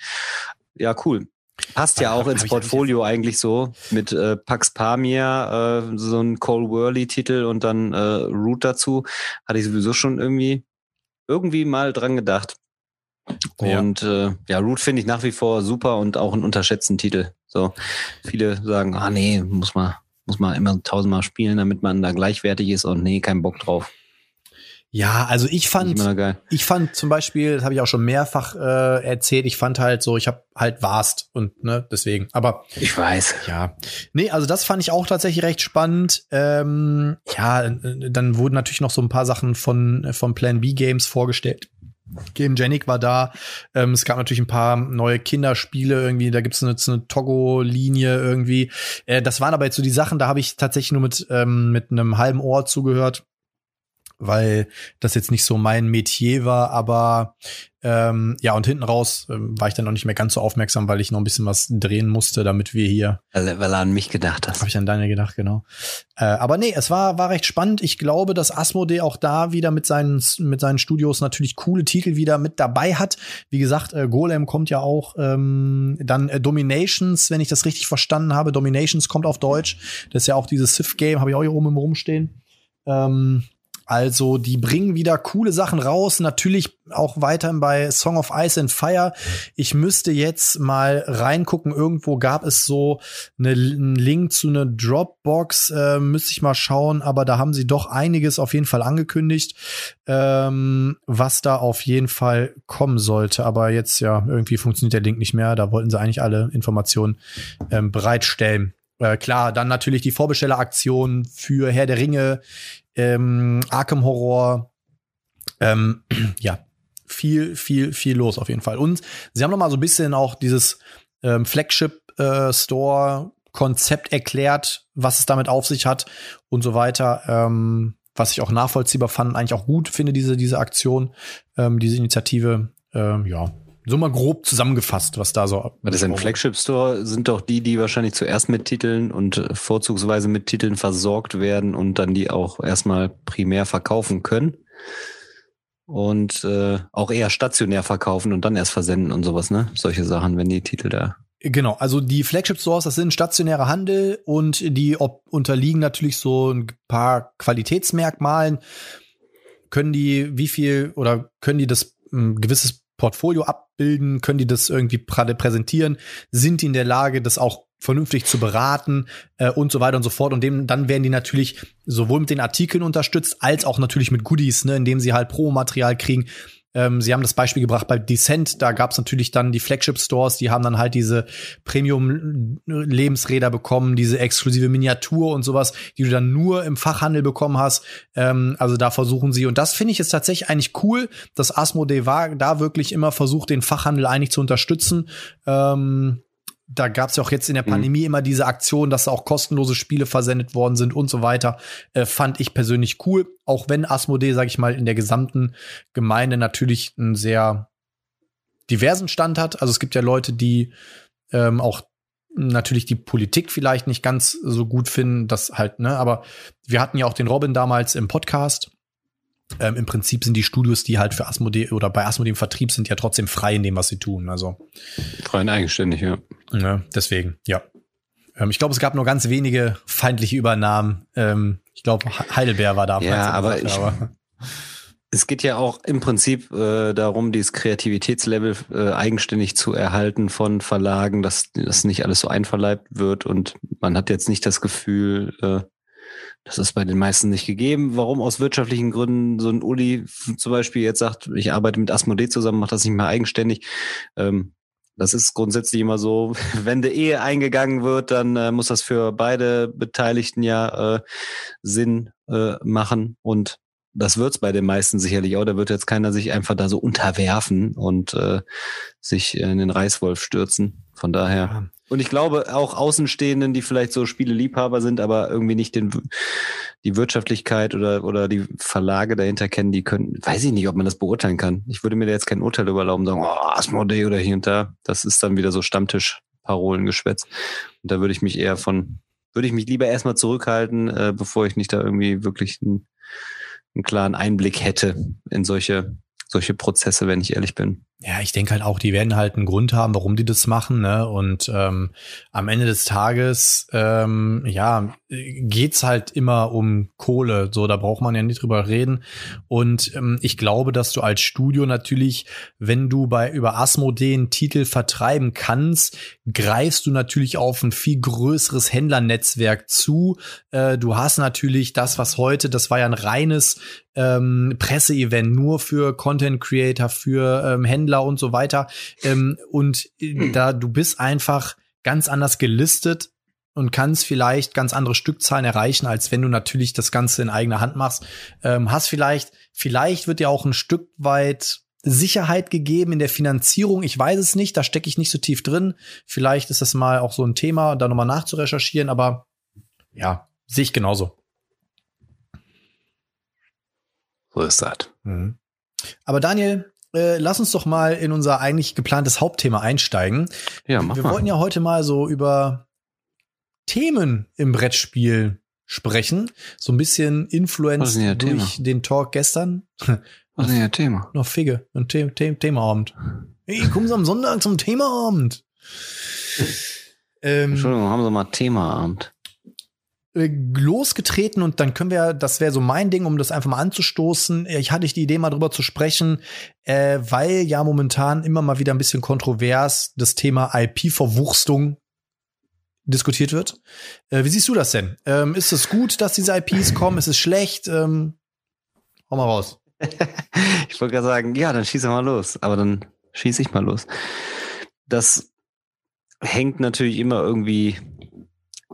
Ja, cool. Passt ja auch ins Portfolio eigentlich so mit äh, Pax Pamir, äh, so ein Cole Worley-Titel und dann äh, Root dazu. Hatte ich sowieso schon irgendwie irgendwie mal dran gedacht. Ja. Und äh, ja, Root finde ich nach wie vor super und auch ein unterschätzten Titel. So viele sagen, ah nee, muss man muss man immer tausendmal spielen, damit man da gleichwertig ist und nee, kein Bock drauf. Ja, also ich fand, ich fand zum Beispiel, das habe ich auch schon mehrfach äh, erzählt, ich fand halt so, ich habe halt Warst und ne, deswegen. Aber ich weiß. Ja, nee, also das fand ich auch tatsächlich recht spannend. Ähm, ja, dann wurden natürlich noch so ein paar Sachen von von Plan B Games vorgestellt. Game Genic war da. Ähm, es gab natürlich ein paar neue Kinderspiele irgendwie. Da gibt es eine, eine Togo-Linie irgendwie. Äh, das waren aber jetzt so die Sachen, da habe ich tatsächlich nur mit, ähm, mit einem halben Ohr zugehört weil das jetzt nicht so mein Metier war, aber ähm, ja, und hinten raus ähm, war ich dann noch nicht mehr ganz so aufmerksam, weil ich noch ein bisschen was drehen musste, damit wir hier. Weil, weil er an mich gedacht hast. Habe ich an deine gedacht, genau. Äh, aber nee, es war, war recht spannend. Ich glaube, dass Asmodee auch da wieder mit seinen, mit seinen Studios natürlich coole Titel wieder mit dabei hat. Wie gesagt, äh, Golem kommt ja auch, ähm, dann äh, Dominations, wenn ich das richtig verstanden habe. Dominations kommt auf Deutsch. Das ist ja auch dieses Sith-Game, habe ich auch hier oben im Rumstehen. Ähm, also die bringen wieder coole Sachen raus, natürlich auch weiterhin bei Song of Ice and Fire. Ich müsste jetzt mal reingucken, irgendwo gab es so eine, einen Link zu einer Dropbox, äh, müsste ich mal schauen, aber da haben sie doch einiges auf jeden Fall angekündigt, ähm, was da auf jeden Fall kommen sollte. Aber jetzt ja, irgendwie funktioniert der Link nicht mehr, da wollten sie eigentlich alle Informationen ähm, bereitstellen. Äh, klar, dann natürlich die Vorbestelleraktion für Herr der Ringe, ähm, Arkham Horror, ähm, ja, viel, viel, viel los auf jeden Fall. Und sie haben noch mal so ein bisschen auch dieses ähm, Flagship äh, erklärt, was es damit auf sich hat und so weiter. Ähm, was ich auch nachvollziehbar fand, eigentlich auch gut finde, diese, diese Aktion, ähm, diese Initiative. Ähm, ja, so mal grob zusammengefasst, was da so. Das ist ein Flagship Store sind doch die, die wahrscheinlich zuerst mit Titeln und äh, vorzugsweise mit Titeln versorgt werden und dann die auch erstmal primär verkaufen können. Und äh, auch eher stationär verkaufen und dann erst versenden und sowas, ne? Solche Sachen, wenn die Titel da. Genau, also die Flagship Stores, das sind stationäre Handel und die unterliegen natürlich so ein paar Qualitätsmerkmalen. Können die, wie viel oder können die das ein gewisses Portfolio abbilden? Können die das irgendwie präsentieren? Sind die in der Lage, das auch vernünftig zu beraten äh, und so weiter und so fort. Und dem, dann werden die natürlich sowohl mit den Artikeln unterstützt, als auch natürlich mit Goodies, ne, indem sie halt Pro-Material kriegen, ähm, sie haben das Beispiel gebracht bei Descent, da gab es natürlich dann die Flagship-Stores, die haben dann halt diese Premium-Lebensräder bekommen, diese exklusive Miniatur und sowas, die du dann nur im Fachhandel bekommen hast. Ähm, also da versuchen sie, und das finde ich jetzt tatsächlich eigentlich cool, dass Asmodee war, da wirklich immer versucht, den Fachhandel eigentlich zu unterstützen. Ähm, da gab es ja auch jetzt in der mhm. Pandemie mhm. immer diese Aktion, dass auch kostenlose Spiele versendet worden sind und so weiter. Äh, fand ich persönlich cool. Auch wenn Asmodee, sag ich mal, in der gesamten Gemeinde natürlich einen sehr diversen Stand hat. Also es gibt ja Leute, die ähm, auch natürlich die Politik vielleicht nicht ganz so gut finden, das halt, ne, aber wir hatten ja auch den Robin damals im Podcast ähm, im Prinzip sind die Studios, die halt für Asmodee oder bei Asmodee im Vertrieb sind, ja trotzdem frei in dem, was sie tun. Also frei und eigenständig, ja. ja deswegen, ja. Ähm, ich glaube, es gab nur ganz wenige feindliche Übernahmen. Ähm, ich glaube, Heidelberg war da. Ja, aber, ich, aber es geht ja auch im Prinzip äh, darum, dieses Kreativitätslevel äh, eigenständig zu erhalten von Verlagen, dass das nicht alles so einverleibt wird und man hat jetzt nicht das Gefühl, äh, das ist bei den meisten nicht gegeben. Warum aus wirtschaftlichen Gründen so ein Uli zum Beispiel jetzt sagt, ich arbeite mit Asmodee zusammen, macht das nicht mehr eigenständig. Ähm, das ist grundsätzlich immer so, wenn der Ehe eingegangen wird, dann äh, muss das für beide Beteiligten ja äh, Sinn äh, machen und das wird's bei den meisten sicherlich auch. Da wird jetzt keiner sich einfach da so unterwerfen und äh, sich in den Reißwolf stürzen. Von daher. Und ich glaube auch Außenstehenden, die vielleicht so Spieleliebhaber sind, aber irgendwie nicht den, die Wirtschaftlichkeit oder, oder die Verlage dahinter kennen, die können, weiß ich nicht, ob man das beurteilen kann. Ich würde mir da jetzt kein Urteil überlauben, sagen, oh, Asmodee oder hier und da. Das ist dann wieder so Stammtisch-Parolengeschwätz. Und da würde ich mich eher von, würde ich mich lieber erstmal zurückhalten, äh, bevor ich nicht da irgendwie wirklich einen, einen klaren Einblick hätte in solche solche Prozesse, wenn ich ehrlich bin. Ja, ich denke halt auch, die werden halt einen Grund haben, warum die das machen, ne? Und ähm, am Ende des Tages, ähm, ja, geht's halt immer um Kohle. So, da braucht man ja nicht drüber reden. Und ähm, ich glaube, dass du als Studio natürlich, wenn du bei über Asmodee einen Titel vertreiben kannst, greifst du natürlich auf ein viel größeres Händlernetzwerk zu. Äh, du hast natürlich das, was heute, das war ja ein reines ähm, Presseevent nur für Content Creator, für ähm, Händler und so weiter. Ähm, und äh, da du bist einfach ganz anders gelistet und kannst vielleicht ganz andere Stückzahlen erreichen, als wenn du natürlich das Ganze in eigener Hand machst. Ähm, hast vielleicht, vielleicht wird dir auch ein Stück weit Sicherheit gegeben in der Finanzierung. Ich weiß es nicht, da stecke ich nicht so tief drin. Vielleicht ist das mal auch so ein Thema, da nochmal nachzurecherchieren, aber ja, sehe ich genauso. So ist das. Mhm. Aber Daniel, äh, lass uns doch mal in unser eigentlich geplantes Hauptthema einsteigen. Ja, mach Wir mal. wollten ja heute mal so über Themen im Brettspiel sprechen. So ein bisschen influenced durch Thema? den Talk gestern. Was ist denn Ihr Thema? Noch Figge. Ein The The Themaabend. Hey, kommen Sie am Sonntag zum Themaabend. ähm, Entschuldigung, haben Sie mal Themaabend. Äh, losgetreten und dann können wir, das wäre so mein Ding, um das einfach mal anzustoßen. Ich hatte die Idee, mal drüber zu sprechen, äh, weil ja momentan immer mal wieder ein bisschen kontrovers das Thema IP-Verwurstung diskutiert wird. Äh, wie siehst du das denn? Ähm, ist es gut, dass diese IPs kommen? Ist es schlecht? Ähm, hau mal raus. ich wollte gerade sagen, ja, dann schieße mal los. Aber dann schieße ich mal los. Das hängt natürlich immer irgendwie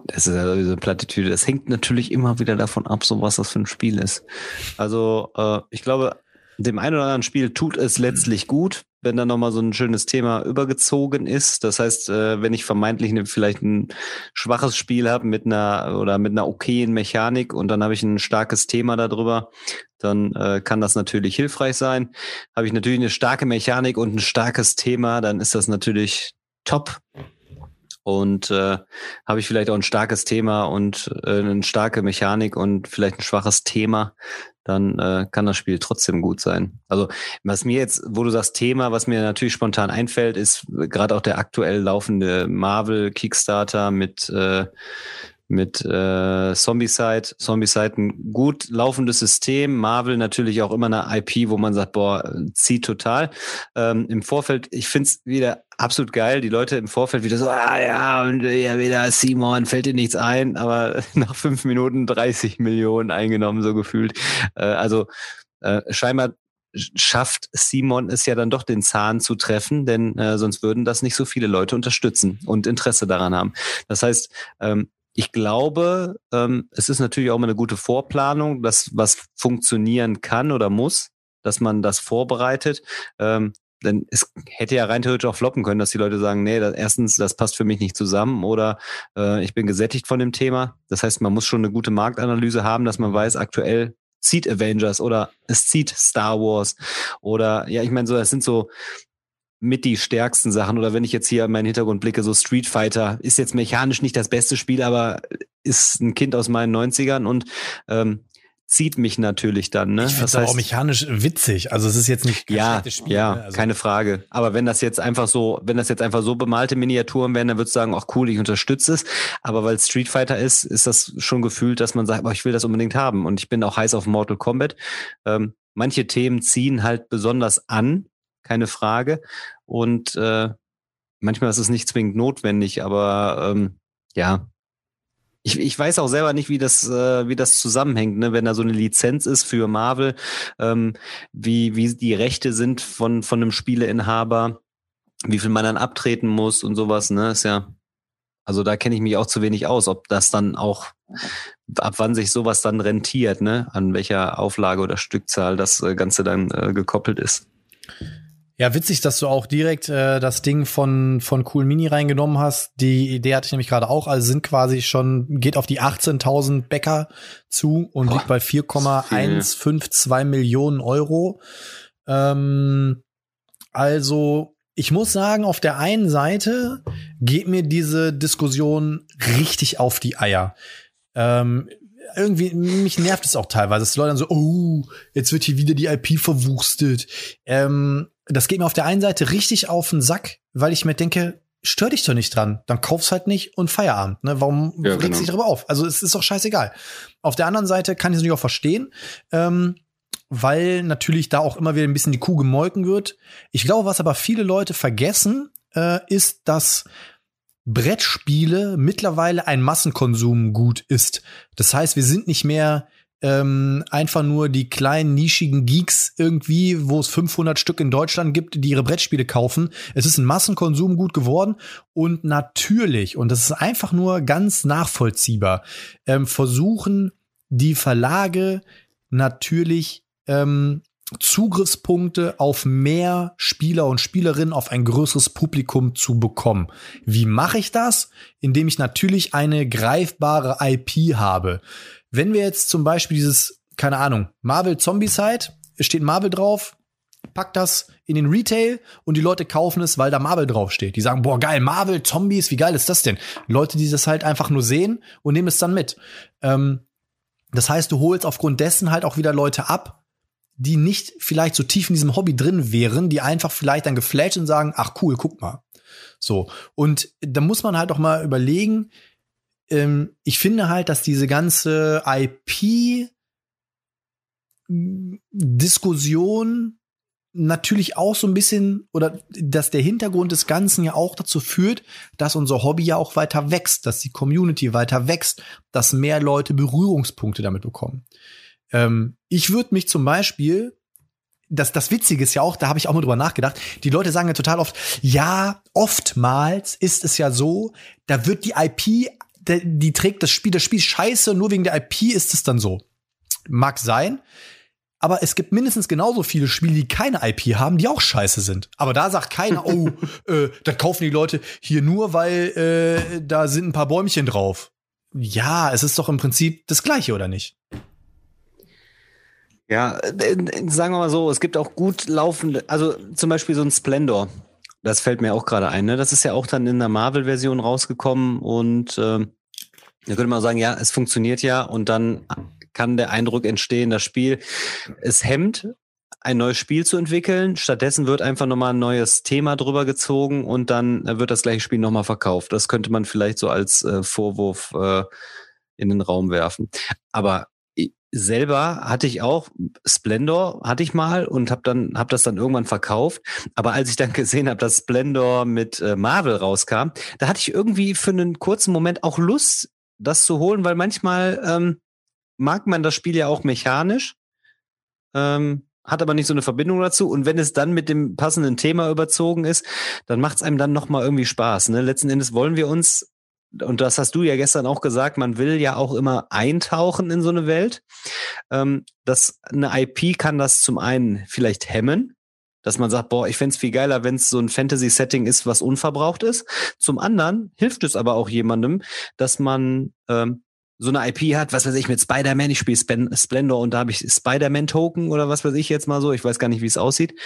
das ist ja diese Plattitüde. Das hängt natürlich immer wieder davon ab, so was das für ein Spiel ist. Also äh, ich glaube, dem einen oder anderen Spiel tut es letztlich gut, wenn da nochmal so ein schönes Thema übergezogen ist. Das heißt, äh, wenn ich vermeintlich eine, vielleicht ein schwaches Spiel habe mit einer oder mit einer okayen Mechanik und dann habe ich ein starkes Thema darüber, dann äh, kann das natürlich hilfreich sein. Habe ich natürlich eine starke Mechanik und ein starkes Thema, dann ist das natürlich top und äh, habe ich vielleicht auch ein starkes Thema und äh, eine starke Mechanik und vielleicht ein schwaches Thema, dann äh, kann das Spiel trotzdem gut sein. Also was mir jetzt, wo du sagst Thema, was mir natürlich spontan einfällt, ist gerade auch der aktuell laufende Marvel Kickstarter mit äh, mit äh, Zombicide. Zombicide ein gut laufendes System. Marvel natürlich auch immer eine IP, wo man sagt, boah, zieht total. Ähm, Im Vorfeld, ich find's wieder absolut geil. Die Leute im Vorfeld wieder so, ah ja, und ja, wieder Simon, fällt dir nichts ein, aber nach fünf Minuten 30 Millionen eingenommen, so gefühlt. Äh, also äh, scheinbar schafft Simon es ja dann doch den Zahn zu treffen, denn äh, sonst würden das nicht so viele Leute unterstützen und Interesse daran haben. Das heißt, ähm, ich glaube, ähm, es ist natürlich auch mal eine gute Vorplanung, dass was funktionieren kann oder muss, dass man das vorbereitet. Ähm, denn es hätte ja rein theoretisch auch floppen können, dass die Leute sagen, nee, das, erstens, das passt für mich nicht zusammen oder äh, ich bin gesättigt von dem Thema. Das heißt, man muss schon eine gute Marktanalyse haben, dass man weiß, aktuell zieht Avengers oder es zieht Star Wars oder ja, ich meine so, das sind so mit die stärksten Sachen. Oder wenn ich jetzt hier in meinen Hintergrund blicke, so Street Fighter ist jetzt mechanisch nicht das beste Spiel, aber ist ein Kind aus meinen 90ern und ähm, zieht mich natürlich dann. Ne? Ich finde das heißt, auch mechanisch witzig. Also es ist jetzt nicht ja, Spiel. Ja, ne? also keine Frage. Aber wenn das jetzt einfach so, wenn das jetzt einfach so bemalte Miniaturen wären, dann würdest du sagen, ach cool, ich unterstütze es. Aber weil Street Fighter ist, ist das schon gefühlt, dass man sagt, oh, ich will das unbedingt haben. Und ich bin auch heiß auf Mortal Kombat. Ähm, manche Themen ziehen halt besonders an, keine Frage. Und äh, manchmal ist es nicht zwingend notwendig, aber ähm, ja, ich, ich weiß auch selber nicht, wie das, äh, wie das zusammenhängt, ne? wenn da so eine Lizenz ist für Marvel, ähm, wie, wie die Rechte sind von, von einem Spieleinhaber, wie viel man dann abtreten muss und sowas, ne? Ist ja, also da kenne ich mich auch zu wenig aus, ob das dann auch, ab wann sich sowas dann rentiert, ne? An welcher Auflage oder Stückzahl das äh, Ganze dann äh, gekoppelt ist. Ja, witzig, dass du auch direkt äh, das Ding von von Cool Mini reingenommen hast. Die Idee hatte ich nämlich gerade auch. Also sind quasi schon geht auf die 18.000 Bäcker zu und Boah, liegt bei 4,152 Millionen Euro. Ähm, also ich muss sagen, auf der einen Seite geht mir diese Diskussion richtig auf die Eier. Ähm, irgendwie, mich nervt es auch teilweise. Es Leute dann so, oh, jetzt wird hier wieder die IP verwurstet. Ähm, das geht mir auf der einen Seite richtig auf den Sack, weil ich mir denke, stör dich doch nicht dran. Dann kauf's halt nicht und Feierabend. Ne? Warum ja, regst genau. dich darüber auf? Also es ist doch scheißegal. Auf der anderen Seite kann ich es natürlich auch verstehen, ähm, weil natürlich da auch immer wieder ein bisschen die Kuh gemolken wird. Ich glaube, was aber viele Leute vergessen, äh, ist, dass Brettspiele mittlerweile ein Massenkonsum gut ist. Das heißt, wir sind nicht mehr ähm, einfach nur die kleinen nischigen Geeks irgendwie, wo es 500 Stück in Deutschland gibt, die ihre Brettspiele kaufen. Es ist ein Massenkonsum gut geworden und natürlich, und das ist einfach nur ganz nachvollziehbar, ähm, versuchen die Verlage natürlich ähm, Zugriffspunkte auf mehr Spieler und Spielerinnen, auf ein größeres Publikum zu bekommen. Wie mache ich das? Indem ich natürlich eine greifbare IP habe. Wenn wir jetzt zum Beispiel dieses, keine Ahnung, Marvel Zombie-Side, es steht Marvel drauf, packt das in den Retail und die Leute kaufen es, weil da Marvel draufsteht. Die sagen, boah, geil, Marvel, Zombies, wie geil ist das denn? Leute, die das halt einfach nur sehen und nehmen es dann mit. Ähm, das heißt, du holst aufgrund dessen halt auch wieder Leute ab, die nicht vielleicht so tief in diesem Hobby drin wären, die einfach vielleicht dann geflasht und sagen, ach cool, guck mal. So. Und da muss man halt auch mal überlegen, ähm, ich finde halt, dass diese ganze IP Diskussion natürlich auch so ein bisschen oder dass der Hintergrund des Ganzen ja auch dazu führt, dass unser Hobby ja auch weiter wächst, dass die Community weiter wächst, dass mehr Leute Berührungspunkte damit bekommen. Ähm, ich würde mich zum Beispiel das, das Witzige ist ja auch, da habe ich auch mal drüber nachgedacht, die Leute sagen ja total oft, ja, oftmals ist es ja so, da wird die IP die trägt das Spiel, das Spiel ist scheiße, nur wegen der IP ist es dann so. Mag sein. Aber es gibt mindestens genauso viele Spiele, die keine IP haben, die auch scheiße sind. Aber da sagt keiner, oh, äh, dann kaufen die Leute hier nur, weil äh, da sind ein paar Bäumchen drauf. Ja, es ist doch im Prinzip das Gleiche, oder nicht? Ja, äh, sagen wir mal so, es gibt auch gut laufende, also zum Beispiel so ein Splendor. Das fällt mir auch gerade ein. Ne? Das ist ja auch dann in der Marvel-Version rausgekommen und äh, da könnte man sagen, ja, es funktioniert ja und dann kann der Eindruck entstehen, das Spiel, es hemmt, ein neues Spiel zu entwickeln. Stattdessen wird einfach nochmal ein neues Thema drüber gezogen und dann wird das gleiche Spiel nochmal verkauft. Das könnte man vielleicht so als äh, Vorwurf äh, in den Raum werfen. Aber selber hatte ich auch Splendor hatte ich mal und habe dann hab das dann irgendwann verkauft. Aber als ich dann gesehen habe, dass Splendor mit äh, Marvel rauskam, da hatte ich irgendwie für einen kurzen Moment auch Lust, das zu holen, weil manchmal ähm, mag man das Spiel ja auch mechanisch, ähm, hat aber nicht so eine Verbindung dazu. Und wenn es dann mit dem passenden Thema überzogen ist, dann macht es einem dann noch mal irgendwie Spaß. Ne? Letzten Endes wollen wir uns und das hast du ja gestern auch gesagt, man will ja auch immer eintauchen in so eine Welt. Ähm, das, eine IP kann das zum einen vielleicht hemmen, dass man sagt, boah, ich fände viel geiler, wenn es so ein Fantasy-Setting ist, was unverbraucht ist. Zum anderen hilft es aber auch jemandem, dass man ähm, so eine IP hat, was weiß ich, mit Spider-Man, ich spiele Splendor und da habe ich Spider-Man-Token oder was weiß ich jetzt mal so, ich weiß gar nicht, wie es aussieht.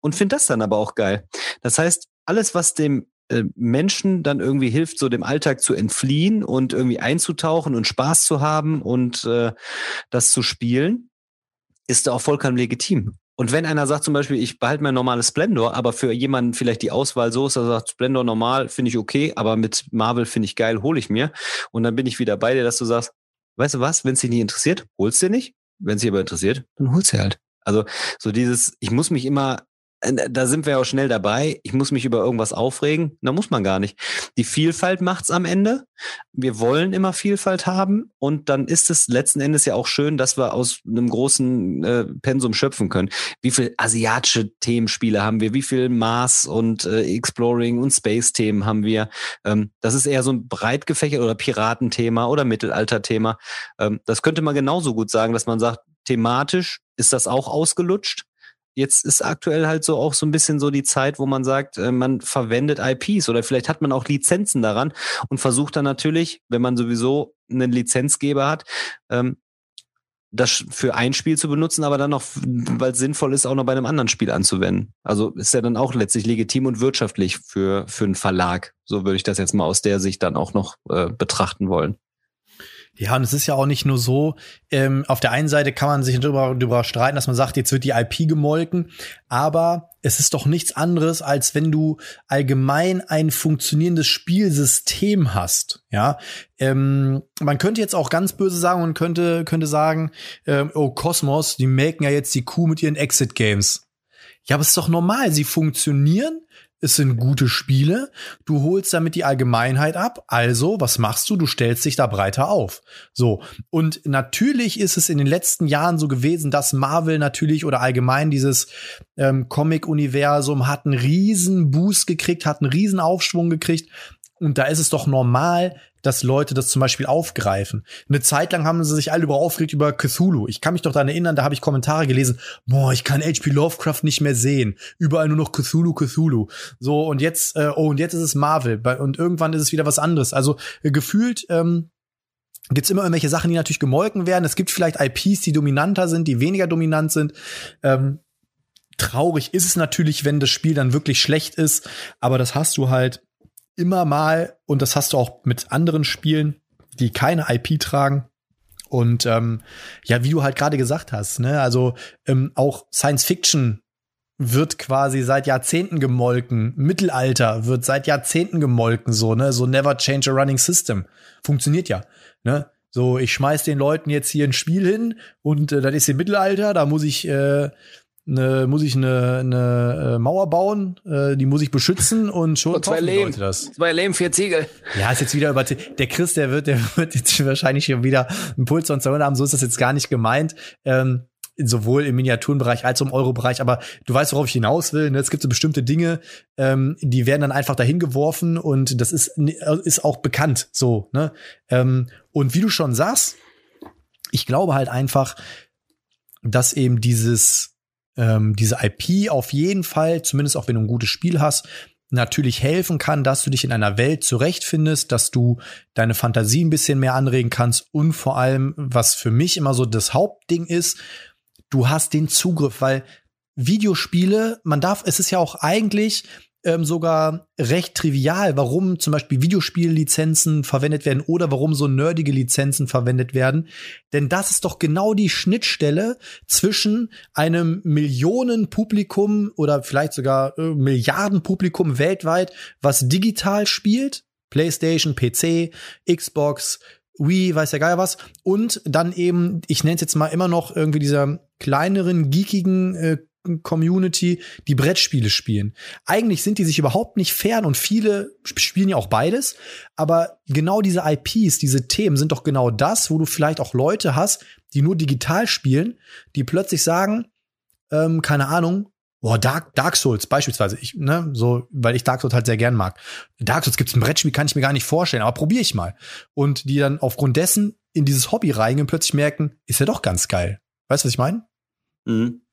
Und finde das dann aber auch geil. Das heißt, alles, was dem Menschen dann irgendwie hilft, so dem Alltag zu entfliehen und irgendwie einzutauchen und Spaß zu haben und äh, das zu spielen, ist da auch vollkommen legitim. Und wenn einer sagt zum Beispiel, ich behalte mein normales Splendor, aber für jemanden vielleicht die Auswahl so ist, er sagt, Splendor normal finde ich okay, aber mit Marvel finde ich geil, hole ich mir. Und dann bin ich wieder bei dir, dass du sagst, weißt du was, wenn es dich nicht interessiert, holst dir nicht. Wenn es dich aber interessiert, dann holst du halt. Also so dieses, ich muss mich immer äh, da sind wir auch schnell dabei. Ich muss mich über irgendwas aufregen. Da muss man gar nicht. Die Vielfalt macht's am Ende. Wir wollen immer Vielfalt haben und dann ist es letzten Endes ja auch schön, dass wir aus einem großen äh, Pensum schöpfen können. Wie viel asiatische Themenspiele haben wir? Wie viel Mars und äh, Exploring und Space-Themen haben wir? Ähm, das ist eher so ein breit gefächert oder Piratenthema oder Mittelalterthema. Ähm, das könnte man genauso gut sagen, dass man sagt, thematisch ist das auch ausgelutscht jetzt ist aktuell halt so auch so ein bisschen so die Zeit, wo man sagt, äh, man verwendet IPs oder vielleicht hat man auch Lizenzen daran und versucht dann natürlich, wenn man sowieso einen Lizenzgeber hat, ähm, das für ein Spiel zu benutzen, aber dann noch, weil es sinnvoll ist, auch noch bei einem anderen Spiel anzuwenden. Also ist ja dann auch letztlich legitim und wirtschaftlich für, für einen Verlag. So würde ich das jetzt mal aus der Sicht dann auch noch äh, betrachten wollen. Ja, und es ist ja auch nicht nur so, ähm, auf der einen Seite kann man sich darüber, darüber streiten, dass man sagt, jetzt wird die IP gemolken, aber es ist doch nichts anderes, als wenn du allgemein ein funktionierendes Spielsystem hast. Ja, ähm, man könnte jetzt auch ganz böse sagen und könnte könnte sagen, ähm, oh Cosmos, die melken ja jetzt die Kuh mit ihren Exit Games. Ja, aber es ist doch normal, sie funktionieren es sind gute Spiele, du holst damit die Allgemeinheit ab, also was machst du? Du stellst dich da breiter auf. So, und natürlich ist es in den letzten Jahren so gewesen, dass Marvel natürlich oder allgemein dieses ähm, Comic-Universum hat einen riesen Boost gekriegt, hat einen riesen Aufschwung gekriegt. Und da ist es doch normal, dass Leute das zum Beispiel aufgreifen. Eine Zeit lang haben sie sich alle über aufgeregt über Cthulhu. Ich kann mich doch daran erinnern, da habe ich Kommentare gelesen, boah, ich kann H.P. Lovecraft nicht mehr sehen. Überall nur noch Cthulhu, Cthulhu. So, und jetzt, äh, oh, und jetzt ist es Marvel. Und irgendwann ist es wieder was anderes. Also äh, gefühlt, ähm, Gibt es immer irgendwelche Sachen, die natürlich gemolken werden. Es gibt vielleicht IPs, die dominanter sind, die weniger dominant sind. Ähm, traurig ist es natürlich, wenn das Spiel dann wirklich schlecht ist, aber das hast du halt immer mal, und das hast du auch mit anderen Spielen, die keine IP tragen. Und ähm, ja, wie du halt gerade gesagt hast, ne, also ähm, auch Science Fiction wird quasi seit Jahrzehnten gemolken. Mittelalter wird seit Jahrzehnten gemolken, so, ne, so never change a running system. Funktioniert ja, ne? So, ich schmeiß den Leuten jetzt hier ein Spiel hin und äh, das ist im Mittelalter, da muss ich äh, eine, muss ich eine, eine äh, Mauer bauen, äh, die muss ich beschützen und schon und zwei Lehm, das. Zwei Lehm, vier Ziegel. Ja, ist jetzt wieder über der Chris, der wird, der wird jetzt wahrscheinlich schon wieder einen Puls von 200 haben. So ist das jetzt gar nicht gemeint. Ähm, sowohl im Miniaturenbereich als auch im Euro-Bereich, aber du weißt, worauf ich hinaus will. Ne? Es gibt so bestimmte Dinge, ähm, die werden dann einfach dahin geworfen und das ist, ist auch bekannt so. Ne? Ähm, und wie du schon sagst, ich glaube halt einfach, dass eben dieses ähm, diese IP auf jeden Fall, zumindest auch wenn du ein gutes Spiel hast, natürlich helfen kann, dass du dich in einer Welt zurechtfindest, dass du deine Fantasie ein bisschen mehr anregen kannst. Und vor allem, was für mich immer so das Hauptding ist, du hast den Zugriff, weil Videospiele, man darf, es ist ja auch eigentlich ähm, sogar recht trivial, warum zum Beispiel Videospiellizenzen verwendet werden oder warum so nerdige Lizenzen verwendet werden. Denn das ist doch genau die Schnittstelle zwischen einem Millionenpublikum oder vielleicht sogar äh, Milliardenpublikum weltweit, was digital spielt, PlayStation, PC, Xbox, Wii, weiß ja geil was. Und dann eben, ich nenne es jetzt mal immer noch irgendwie dieser kleineren, geekigen äh, Community, die Brettspiele spielen. Eigentlich sind die sich überhaupt nicht fern und viele spielen ja auch beides. Aber genau diese IPs, diese Themen sind doch genau das, wo du vielleicht auch Leute hast, die nur digital spielen, die plötzlich sagen, ähm, keine Ahnung, boah, Dark, Dark Souls beispielsweise, ich, ne, so, weil ich Dark Souls halt sehr gern mag. Dark Souls gibt's ein Brettspiel, kann ich mir gar nicht vorstellen, aber probiere ich mal. Und die dann aufgrund dessen in dieses Hobby reingehen und plötzlich merken, ist ja doch ganz geil. Weißt du, was ich meine? Mhm.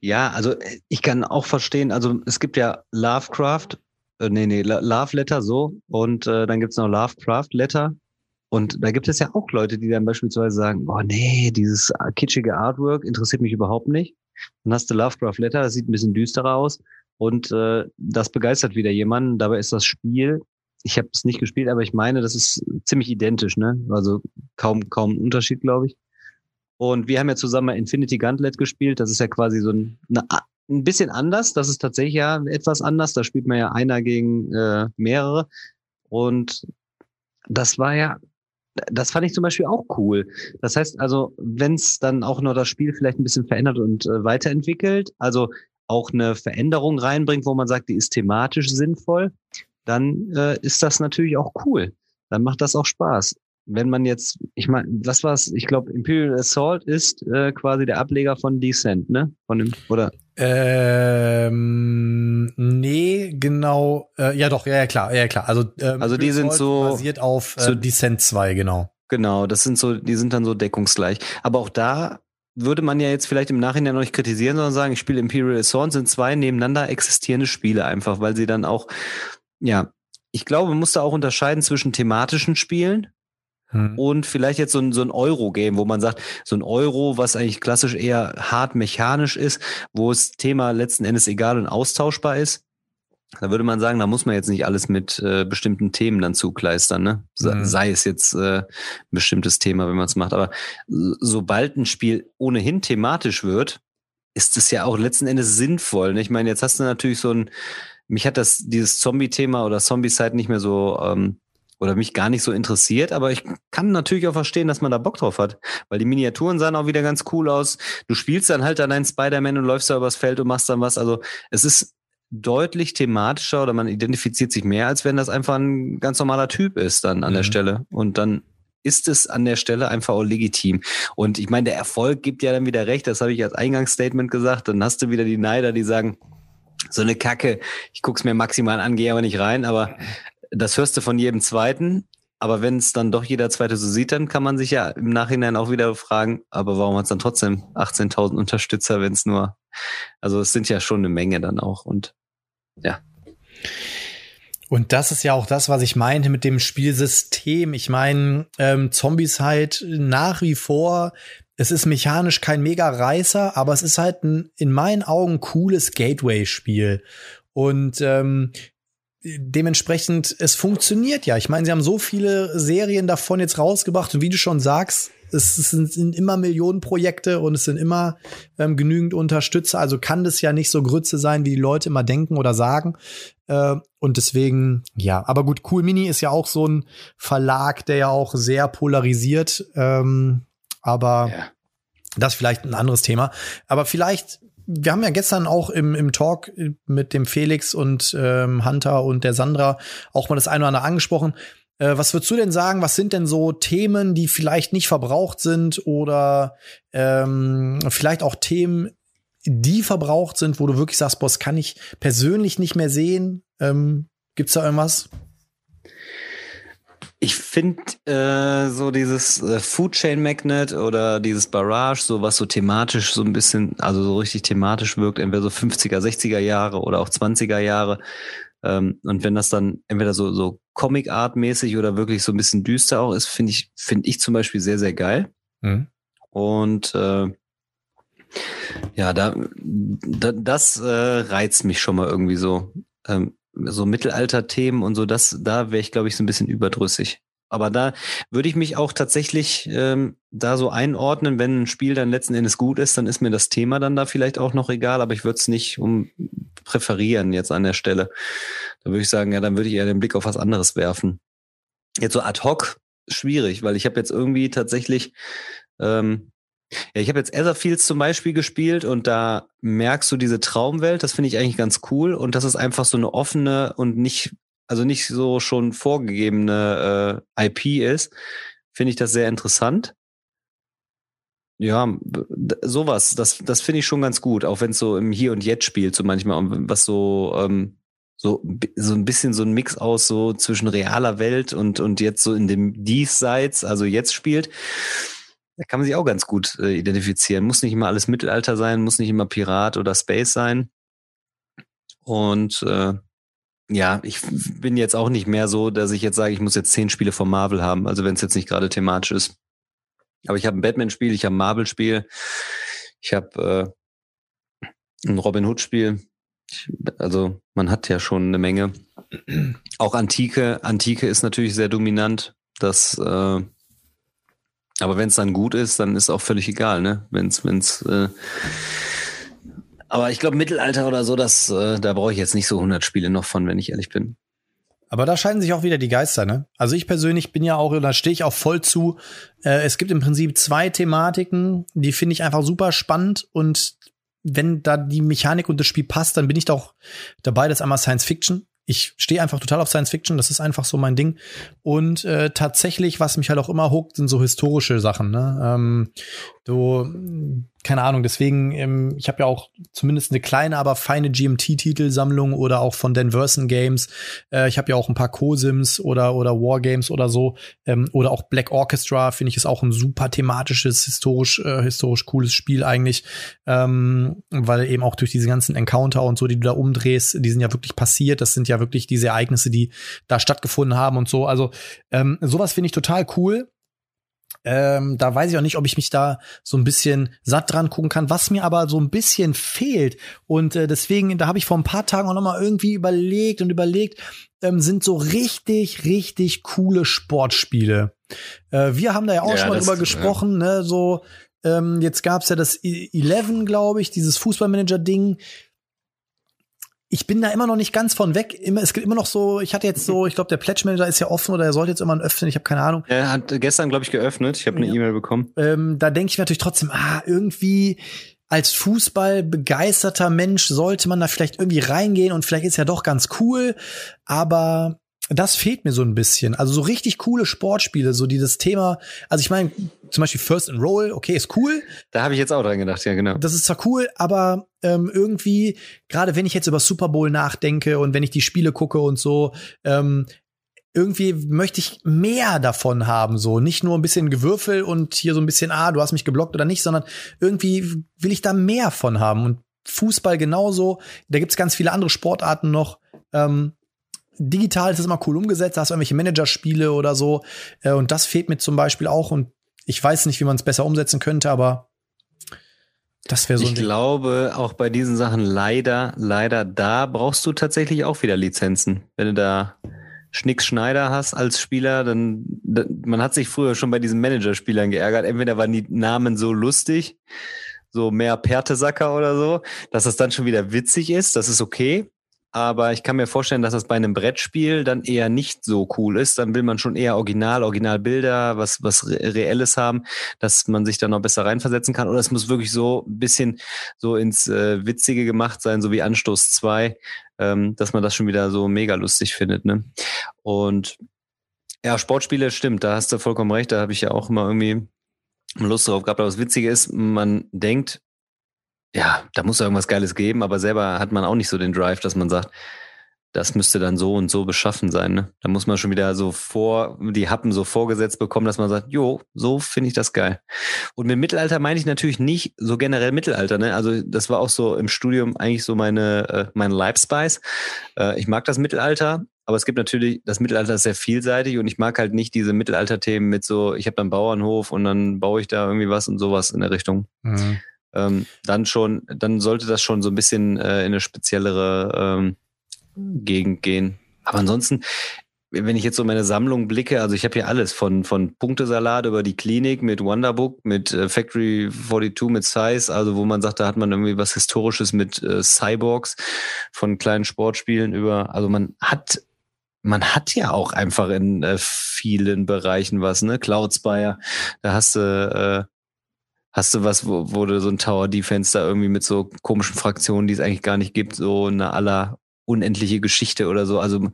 Ja, also ich kann auch verstehen, also es gibt ja Lovecraft, äh, nee, nee, Love Letter so und äh, dann gibt's noch Lovecraft Letter und da gibt es ja auch Leute, die dann beispielsweise sagen, oh nee, dieses kitschige Artwork interessiert mich überhaupt nicht. Dann hast du Lovecraft Letter, das sieht ein bisschen düsterer aus. Und äh, das begeistert wieder jemanden. Dabei ist das Spiel, ich habe es nicht gespielt, aber ich meine, das ist ziemlich identisch, ne? Also kaum, kaum Unterschied, glaube ich. Und wir haben ja zusammen Infinity Gauntlet gespielt. Das ist ja quasi so ein, eine, ein bisschen anders. Das ist tatsächlich ja etwas anders. Da spielt man ja einer gegen äh, mehrere. Und das war ja, das fand ich zum Beispiel auch cool. Das heißt also, wenn es dann auch noch das Spiel vielleicht ein bisschen verändert und äh, weiterentwickelt, also auch eine Veränderung reinbringt, wo man sagt, die ist thematisch sinnvoll, dann äh, ist das natürlich auch cool. Dann macht das auch Spaß. Wenn man jetzt, ich meine, was war's? Ich glaube, Imperial Assault ist äh, quasi der Ableger von Descent, ne? Von dem, oder? Ähm, nee, genau. Äh, ja, doch, ja, ja, klar, ja, klar. Also, ähm, also die sind so basiert auf äh, so, Descent 2, genau. Genau, das sind so, die sind dann so deckungsgleich. Aber auch da würde man ja jetzt vielleicht im Nachhinein noch nicht kritisieren, sondern sagen, ich spiele Imperial Assault, sind zwei nebeneinander existierende Spiele einfach, weil sie dann auch, ja, ich glaube, man muss da auch unterscheiden zwischen thematischen Spielen hm. und vielleicht jetzt so ein, so ein Euro-Game, wo man sagt, so ein Euro, was eigentlich klassisch eher hart mechanisch ist, wo das Thema letzten Endes egal und austauschbar ist. Da würde man sagen, da muss man jetzt nicht alles mit äh, bestimmten Themen dann zukleistern, ne? Mhm. Sei es jetzt äh, ein bestimmtes Thema, wenn man es macht. Aber sobald ein Spiel ohnehin thematisch wird, ist es ja auch letzten Endes sinnvoll. Ne? Ich meine, jetzt hast du natürlich so ein, mich hat das dieses Zombie-Thema oder Zombie-Side nicht mehr so ähm, oder mich gar nicht so interessiert, aber ich kann natürlich auch verstehen, dass man da Bock drauf hat, weil die Miniaturen sahen auch wieder ganz cool aus. Du spielst dann halt an einen Spider-Man und läufst da übers Feld und machst dann was. Also es ist deutlich thematischer oder man identifiziert sich mehr, als wenn das einfach ein ganz normaler Typ ist dann an mhm. der Stelle. Und dann ist es an der Stelle einfach auch legitim. Und ich meine, der Erfolg gibt ja dann wieder recht, das habe ich als Eingangsstatement gesagt. Dann hast du wieder die Neider, die sagen, so eine Kacke, ich guck's mir maximal an, gehe aber nicht rein. Aber das hörst du von jedem Zweiten. Aber wenn es dann doch jeder Zweite so sieht, dann kann man sich ja im Nachhinein auch wieder fragen, aber warum hat es dann trotzdem 18.000 Unterstützer, wenn es nur, also es sind ja schon eine Menge dann auch und ja. Und das ist ja auch das, was ich meinte mit dem Spielsystem. Ich meine, ähm, Zombies halt nach wie vor, es ist mechanisch kein Mega-Reißer, aber es ist halt ein in meinen Augen cooles Gateway-Spiel. Und ähm, dementsprechend, es funktioniert ja. Ich meine, sie haben so viele Serien davon jetzt rausgebracht und wie du schon sagst, es sind, sind immer Millionenprojekte und es sind immer ähm, genügend Unterstützer. Also kann das ja nicht so Grütze sein, wie die Leute immer denken oder sagen. Äh, und deswegen, ja, aber gut, Cool Mini ist ja auch so ein Verlag, der ja auch sehr polarisiert. Ähm, aber ja. das ist vielleicht ein anderes Thema. Aber vielleicht wir haben ja gestern auch im, im Talk mit dem Felix und ähm, Hunter und der Sandra auch mal das eine oder andere angesprochen. Äh, was würdest du denn sagen? Was sind denn so Themen, die vielleicht nicht verbraucht sind oder ähm, vielleicht auch Themen, die verbraucht sind, wo du wirklich sagst, das kann ich persönlich nicht mehr sehen? Ähm, gibt's da irgendwas? Ich finde äh, so dieses äh, Food Chain Magnet oder dieses Barrage, so was so thematisch so ein bisschen, also so richtig thematisch wirkt, entweder so 50er, 60er Jahre oder auch 20er Jahre, ähm, und wenn das dann entweder so, so Comic-Art-mäßig oder wirklich so ein bisschen düster auch ist, finde ich, finde ich zum Beispiel sehr, sehr geil. Mhm. Und äh, ja, da, da das äh, reizt mich schon mal irgendwie so. Ähm, so Mittelalter-Themen und so, das, da wäre ich, glaube ich, so ein bisschen überdrüssig. Aber da würde ich mich auch tatsächlich ähm, da so einordnen, wenn ein Spiel dann letzten Endes gut ist, dann ist mir das Thema dann da vielleicht auch noch egal, aber ich würde es nicht um präferieren jetzt an der Stelle. Da würde ich sagen, ja, dann würde ich eher den Blick auf was anderes werfen. Jetzt so ad hoc schwierig, weil ich habe jetzt irgendwie tatsächlich, ähm, ja, ich habe jetzt Etherfields zum Beispiel gespielt und da merkst du diese Traumwelt, das finde ich eigentlich ganz cool und das ist einfach so eine offene und nicht also nicht so schon vorgegebene äh, IP ist, finde ich das sehr interessant. Ja, sowas, das, das finde ich schon ganz gut, auch wenn es so im Hier und Jetzt spielt, so manchmal, was so, ähm, so, so ein bisschen so ein Mix aus so zwischen realer Welt und, und jetzt so in dem Diesseits, also jetzt spielt. Da kann man sich auch ganz gut äh, identifizieren. Muss nicht immer alles Mittelalter sein, muss nicht immer Pirat oder Space sein. Und äh, ja, ich bin jetzt auch nicht mehr so, dass ich jetzt sage, ich muss jetzt zehn Spiele von Marvel haben, also wenn es jetzt nicht gerade thematisch ist. Aber ich habe ein Batman-Spiel, ich habe ein Marvel-Spiel, ich habe äh, ein Robin Hood-Spiel. Also man hat ja schon eine Menge. Auch Antike, Antike ist natürlich sehr dominant. Das, äh, aber wenn es dann gut ist, dann ist auch völlig egal, ne? Wenn es, wenn's, äh, aber ich glaube Mittelalter oder so, das, äh, da brauche ich jetzt nicht so 100 Spiele noch von, wenn ich ehrlich bin. Aber da scheiden sich auch wieder die Geister, ne? Also ich persönlich bin ja auch, da stehe ich auch voll zu. Äh, es gibt im Prinzip zwei Thematiken, die finde ich einfach super spannend und wenn da die Mechanik und das Spiel passt, dann bin ich doch dabei. Das ist einmal Science Fiction ich stehe einfach total auf Science Fiction, das ist einfach so mein Ding. Und äh, tatsächlich, was mich halt auch immer huckt, sind so historische Sachen. Ne? Ähm, so, keine Ahnung, deswegen, ähm, ich habe ja auch zumindest eine kleine, aber feine GMT-Titelsammlung oder auch von Dan Verson Games. Äh, ich habe ja auch ein paar Co-Sims oder, oder Wargames oder so. Ähm, oder auch Black Orchestra, finde ich, ist auch ein super thematisches, historisch, äh, historisch cooles Spiel eigentlich. Ähm, weil eben auch durch diese ganzen Encounter und so, die du da umdrehst, die sind ja wirklich passiert. Das sind ja wirklich diese Ereignisse, die da stattgefunden haben und so. Also ähm, sowas finde ich total cool. Ähm, da weiß ich auch nicht, ob ich mich da so ein bisschen satt dran gucken kann, was mir aber so ein bisschen fehlt. Und äh, deswegen, da habe ich vor ein paar Tagen auch noch mal irgendwie überlegt und überlegt, ähm, sind so richtig, richtig coole Sportspiele. Äh, wir haben da ja auch ja, schon mal drüber gesprochen, ja. ne, so ähm, jetzt gab's ja das Eleven, glaube ich, dieses Fußballmanager-Ding ich bin da immer noch nicht ganz von weg. Immer, es gibt immer noch so, ich hatte jetzt so, ich glaube, der Pledge Manager ist ja offen oder er sollte jetzt immer öffnen, ich habe keine Ahnung. Er hat gestern, glaube ich, geöffnet. Ich habe eine ja. E-Mail bekommen. Ähm, da denke ich mir natürlich trotzdem, ah, irgendwie als Fußball begeisterter Mensch sollte man da vielleicht irgendwie reingehen und vielleicht ist ja doch ganz cool, aber das fehlt mir so ein bisschen. Also so richtig coole Sportspiele, so die das Thema, also ich meine, zum Beispiel First and Roll, okay, ist cool. Da habe ich jetzt auch dran gedacht, ja, genau. Das ist zwar cool, aber ähm, irgendwie, gerade wenn ich jetzt über Super Bowl nachdenke und wenn ich die Spiele gucke und so, ähm, irgendwie möchte ich mehr davon haben, so nicht nur ein bisschen Gewürfel und hier so ein bisschen, ah, du hast mich geblockt oder nicht, sondern irgendwie will ich da mehr von haben und Fußball genauso. Da gibt's ganz viele andere Sportarten noch. Ähm, digital ist das immer cool umgesetzt, da hast du irgendwelche Managerspiele oder so. Äh, und das fehlt mir zum Beispiel auch. Und ich weiß nicht, wie man es besser umsetzen könnte, aber das wäre so ein Ich Ding. glaube, auch bei diesen Sachen leider, leider, da brauchst du tatsächlich auch wieder Lizenzen. Wenn du da Schnicks Schneider hast als Spieler, dann, dann man hat sich früher schon bei diesen Managerspielern geärgert. Entweder waren die Namen so lustig, so mehr Pertesacker oder so, dass das dann schon wieder witzig ist, das ist okay aber ich kann mir vorstellen, dass das bei einem Brettspiel dann eher nicht so cool ist. Dann will man schon eher Original, Originalbilder, was, was Reelles haben, dass man sich da noch besser reinversetzen kann. Oder es muss wirklich so ein bisschen so ins äh, Witzige gemacht sein, so wie Anstoß 2, ähm, dass man das schon wieder so mega lustig findet. Ne? Und ja, Sportspiele stimmt, da hast du vollkommen recht. Da habe ich ja auch immer irgendwie Lust drauf gehabt. Aber das Witzige ist, man denkt, ja, da muss irgendwas Geiles geben, aber selber hat man auch nicht so den Drive, dass man sagt, das müsste dann so und so beschaffen sein. Ne? Da muss man schon wieder so vor, die Happen so vorgesetzt bekommen, dass man sagt, jo, so finde ich das geil. Und mit Mittelalter meine ich natürlich nicht so generell Mittelalter. Ne? Also das war auch so im Studium eigentlich so meine, äh, mein Life-Spice. Äh, ich mag das Mittelalter, aber es gibt natürlich, das Mittelalter ist sehr vielseitig und ich mag halt nicht diese Mittelalter-Themen mit so, ich habe dann Bauernhof und dann baue ich da irgendwie was und sowas in der Richtung. Mhm ähm, dann schon, dann sollte das schon so ein bisschen äh, in eine speziellere ähm, Gegend gehen. Aber ansonsten, wenn ich jetzt so meine Sammlung blicke, also ich habe hier alles von, von Punktesalat über die Klinik mit Wonderbook, mit äh, Factory 42, mit Size, also wo man sagt, da hat man irgendwie was Historisches mit äh, Cyborgs, von kleinen Sportspielen über, also man hat man hat ja auch einfach in äh, vielen Bereichen was, ne? Cloud Spire, da hast du äh, Hast du was, wo, wo du so ein Tower Defense da irgendwie mit so komischen Fraktionen, die es eigentlich gar nicht gibt, so eine aller unendliche Geschichte oder so? Also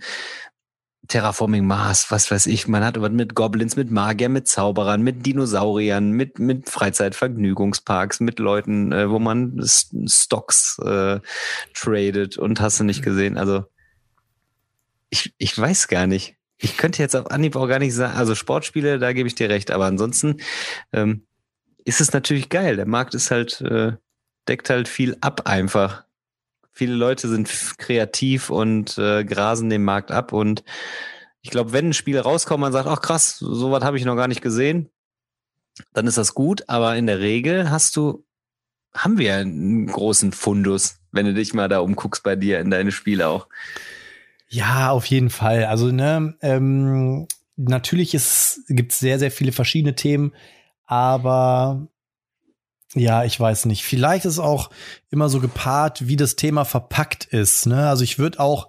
Terraforming Mars, was weiß ich. Man hat was mit Goblins, mit Magier, mit Zauberern, mit Dinosauriern, mit, mit Freizeitvergnügungsparks, mit Leuten, äh, wo man Stocks äh, tradet und hast du nicht gesehen. Also ich, ich weiß gar nicht. Ich könnte jetzt auf Anhieb auch gar nicht sagen, also Sportspiele, da gebe ich dir recht, aber ansonsten ähm, ist es natürlich geil. Der Markt ist halt, äh, deckt halt viel ab einfach. Viele Leute sind kreativ und äh, grasen den Markt ab. Und ich glaube, wenn ein Spiel rauskommt, man sagt, ach krass, sowas habe ich noch gar nicht gesehen, dann ist das gut. Aber in der Regel hast du, haben wir einen großen Fundus wenn du dich mal da umguckst bei dir in deine Spiele auch. Ja, auf jeden Fall. Also, ne, ähm, natürlich gibt es sehr, sehr viele verschiedene Themen, aber ja, ich weiß nicht. Vielleicht ist auch immer so gepaart, wie das Thema verpackt ist. Ne? Also ich würde auch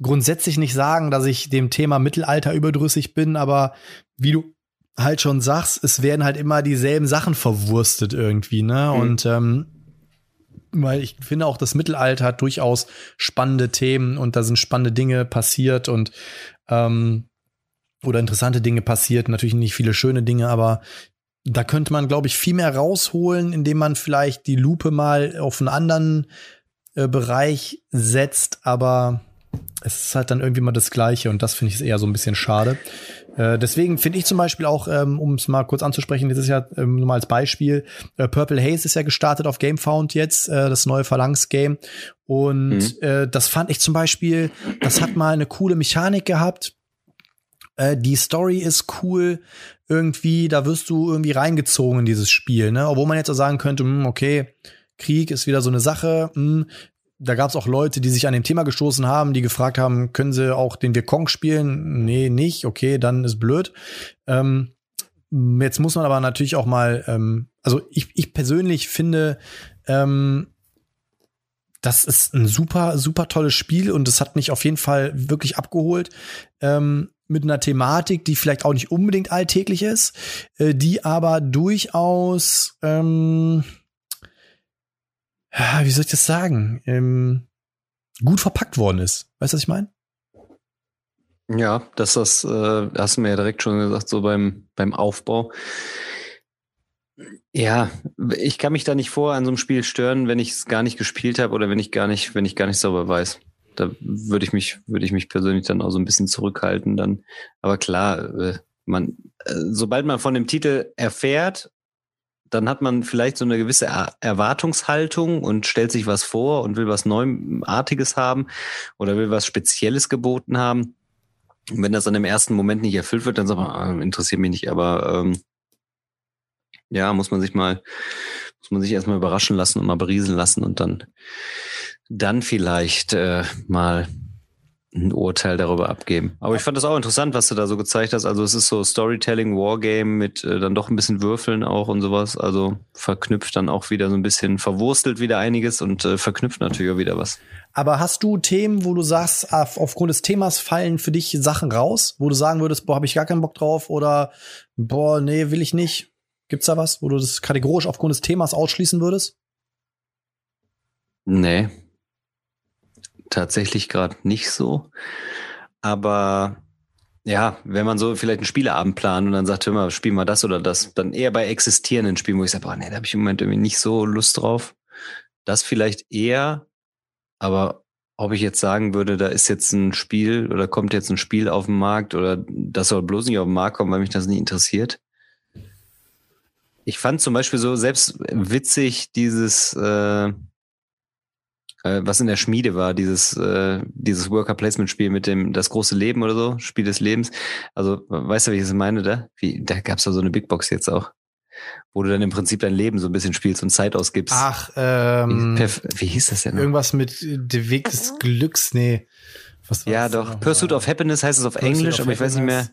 grundsätzlich nicht sagen, dass ich dem Thema Mittelalter überdrüssig bin, aber wie du halt schon sagst, es werden halt immer dieselben Sachen verwurstet irgendwie, ne? Mhm. Und ähm, weil ich finde auch, das Mittelalter hat durchaus spannende Themen und da sind spannende Dinge passiert und ähm, oder interessante Dinge passiert. Natürlich nicht viele schöne Dinge, aber da könnte man, glaube ich, viel mehr rausholen, indem man vielleicht die Lupe mal auf einen anderen äh, Bereich setzt, aber es ist halt dann irgendwie mal das Gleiche und das finde ich eher so ein bisschen schade. Äh, deswegen finde ich zum Beispiel auch, ähm, um es mal kurz anzusprechen, das ist ja ähm, nur mal als Beispiel, äh, Purple Haze ist ja gestartet auf GameFound jetzt, äh, das neue Phalanx-Game. Und mhm. äh, das fand ich zum Beispiel, das hat mal eine coole Mechanik gehabt. Äh, die Story ist cool, irgendwie, da wirst du irgendwie reingezogen in dieses Spiel, ne? Obwohl man jetzt auch sagen könnte, mh, hm, okay, Krieg ist wieder so eine Sache, mh, hm, da gab es auch Leute, die sich an dem Thema gestoßen haben, die gefragt haben, können sie auch den Vietcong spielen? Nee, nicht. Okay, dann ist blöd. Ähm, jetzt muss man aber natürlich auch mal, ähm, also ich, ich persönlich finde, ähm, das ist ein super, super tolles Spiel und es hat mich auf jeden Fall wirklich abgeholt. Ähm, mit einer Thematik, die vielleicht auch nicht unbedingt alltäglich ist, äh, die aber durchaus ähm, wie soll ich das sagen, ähm, gut verpackt worden ist. Weißt du, was ich meine? Ja, dass das, äh, hast du mir ja direkt schon gesagt, so beim, beim Aufbau. Ja, ich kann mich da nicht vor an so einem Spiel stören, wenn ich es gar nicht gespielt habe oder wenn ich gar nicht, wenn ich gar nicht sauber weiß. Da würde ich mich, würde ich mich persönlich dann auch so ein bisschen zurückhalten dann. Aber klar, äh, man, äh, sobald man von dem Titel erfährt dann hat man vielleicht so eine gewisse Erwartungshaltung und stellt sich was vor und will was Neuartiges haben oder will was Spezielles geboten haben. Und wenn das dann im ersten Moment nicht erfüllt wird, dann sagt man, ah, interessiert mich nicht, aber ähm, ja, muss man sich mal, muss man sich erstmal überraschen lassen und mal berieseln lassen und dann, dann vielleicht äh, mal ein Urteil darüber abgeben. Aber ich fand das auch interessant, was du da so gezeigt hast. Also es ist so Storytelling, Wargame mit äh, dann doch ein bisschen Würfeln auch und sowas. Also verknüpft dann auch wieder so ein bisschen, verwurstelt wieder einiges und äh, verknüpft natürlich auch wieder was. Aber hast du Themen, wo du sagst, auf, aufgrund des Themas fallen für dich Sachen raus, wo du sagen würdest, boah, habe ich gar keinen Bock drauf oder boah, nee, will ich nicht? Gibt's da was, wo du das kategorisch aufgrund des Themas ausschließen würdest? Nee, tatsächlich gerade nicht so. Aber ja, wenn man so vielleicht einen Spieleabend plant und dann sagt, hör mal, spielen wir das oder das, dann eher bei existierenden Spielen, wo ich sage, boah, nee, da habe ich im Moment irgendwie nicht so Lust drauf. Das vielleicht eher, aber ob ich jetzt sagen würde, da ist jetzt ein Spiel oder kommt jetzt ein Spiel auf den Markt oder das soll bloß nicht auf den Markt kommen, weil mich das nicht interessiert. Ich fand zum Beispiel so selbst witzig dieses, äh, äh, was in der Schmiede war, dieses, äh, dieses Worker-Placement-Spiel mit dem Das große Leben oder so, Spiel des Lebens. Also, weißt du, wie ich es meine da? Wie, da gab's da so eine Big Box jetzt auch. Wo du dann im Prinzip dein Leben so ein bisschen spielst und Zeit ausgibst. Ach, ähm, wie, wie hieß das denn? Noch? Irgendwas mit Der Weg des Glücks, nee. Was ja, doch. Pursuit of Happiness heißt es auf Pursuit Englisch, aber ich weiß nicht mehr.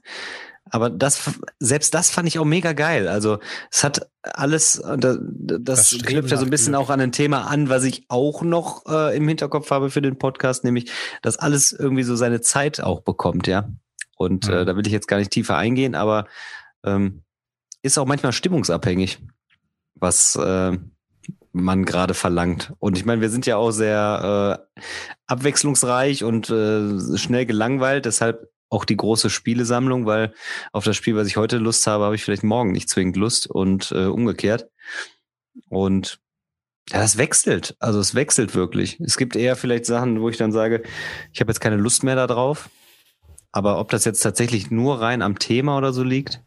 Aber das, selbst das fand ich auch mega geil. Also es hat alles, das, das knüpft ja so ein bisschen auch an ein Thema an, was ich auch noch äh, im Hinterkopf habe für den Podcast, nämlich, dass alles irgendwie so seine Zeit auch bekommt, ja. Und äh, mhm. äh, da will ich jetzt gar nicht tiefer eingehen, aber ähm, ist auch manchmal stimmungsabhängig, was äh, man gerade verlangt. Und ich meine, wir sind ja auch sehr äh, abwechslungsreich und äh, schnell gelangweilt, deshalb auch die große Spielesammlung, weil auf das Spiel, was ich heute Lust habe, habe ich vielleicht morgen nicht zwingend Lust und äh, umgekehrt. Und ja, das wechselt. Also es wechselt wirklich. Es gibt eher vielleicht Sachen, wo ich dann sage, ich habe jetzt keine Lust mehr darauf. Aber ob das jetzt tatsächlich nur rein am Thema oder so liegt.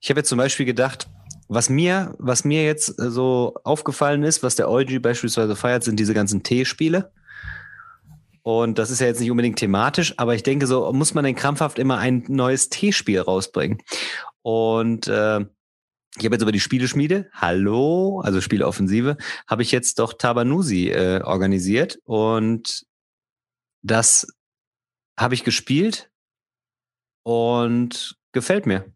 Ich habe jetzt zum Beispiel gedacht, was mir, was mir jetzt so aufgefallen ist, was der Eugy beispielsweise feiert, sind diese ganzen T-Spiele. Und das ist ja jetzt nicht unbedingt thematisch, aber ich denke, so muss man denn krampfhaft immer ein neues T-Spiel rausbringen. Und äh, ich habe jetzt über die Spieleschmiede, hallo, also Spieleoffensive, habe ich jetzt doch Tabanusi äh, organisiert und das habe ich gespielt und gefällt mir.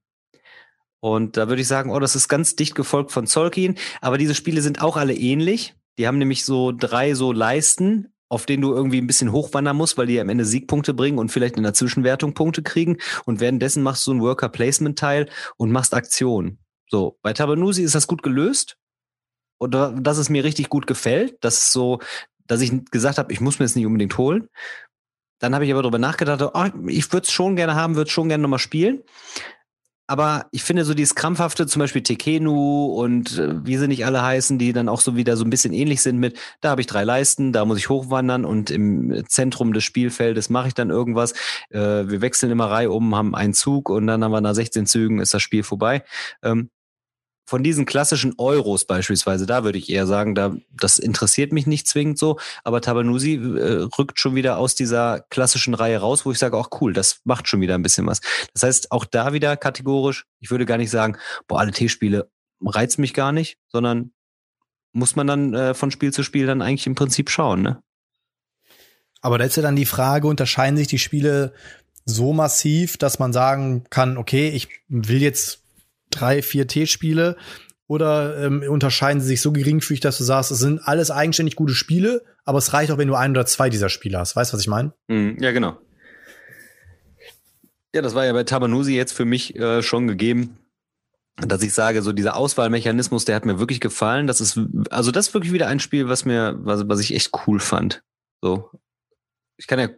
Und da würde ich sagen, oh, das ist ganz dicht gefolgt von Zolkin, aber diese Spiele sind auch alle ähnlich. Die haben nämlich so drei so Leisten, auf denen du irgendwie ein bisschen hochwandern musst, weil die am Ende Siegpunkte bringen und vielleicht in der Zwischenwertung Punkte kriegen. Und währenddessen machst du ein Worker-Placement-Teil und machst Aktionen. So, bei Tabanusi ist das gut gelöst. Und dass es mir richtig gut gefällt, das ist so, dass ich gesagt habe, ich muss mir das nicht unbedingt holen. Dann habe ich aber darüber nachgedacht, oh, ich würde es schon gerne haben, würde es schon gerne nochmal spielen. Aber ich finde so dieses krampfhafte, zum Beispiel Tekenu und äh, wie sie nicht alle heißen, die dann auch so wieder so ein bisschen ähnlich sind mit, da habe ich drei Leisten, da muss ich hochwandern und im Zentrum des Spielfeldes mache ich dann irgendwas. Äh, wir wechseln immer Reihe um, haben einen Zug und dann haben wir nach 16 Zügen ist das Spiel vorbei. Ähm, von diesen klassischen Euros beispielsweise, da würde ich eher sagen, da, das interessiert mich nicht zwingend so, aber Tabanusi äh, rückt schon wieder aus dieser klassischen Reihe raus, wo ich sage, auch cool, das macht schon wieder ein bisschen was. Das heißt, auch da wieder kategorisch, ich würde gar nicht sagen, boah, alle T-Spiele reizt mich gar nicht, sondern muss man dann äh, von Spiel zu Spiel dann eigentlich im Prinzip schauen, ne? Aber da ist ja dann die Frage, unterscheiden sich die Spiele so massiv, dass man sagen kann, okay, ich will jetzt drei, vier T-Spiele? Oder ähm, unterscheiden sie sich so geringfügig, dass du sagst, es sind alles eigenständig gute Spiele, aber es reicht auch, wenn du ein oder zwei dieser Spiele hast. Weißt du, was ich meine? Mm, ja, genau. Ja, das war ja bei Tabanusi jetzt für mich äh, schon gegeben, dass ich sage, so dieser Auswahlmechanismus, der hat mir wirklich gefallen. Das ist, also das ist wirklich wieder ein Spiel, was mir, was, was ich echt cool fand. So. Ich kann ja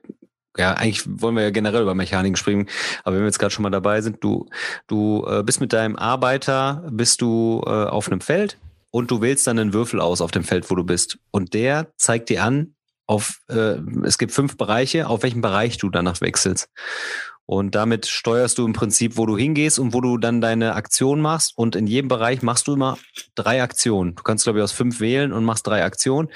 ja, eigentlich wollen wir ja generell über Mechaniken sprechen, aber wenn wir jetzt gerade schon mal dabei sind, du, du äh, bist mit deinem Arbeiter, bist du äh, auf einem Feld und du wählst dann einen Würfel aus auf dem Feld, wo du bist. Und der zeigt dir an, auf, äh, es gibt fünf Bereiche, auf welchen Bereich du danach wechselst. Und damit steuerst du im Prinzip, wo du hingehst und wo du dann deine Aktion machst. Und in jedem Bereich machst du immer drei Aktionen. Du kannst, glaube ich, aus fünf wählen und machst drei Aktionen.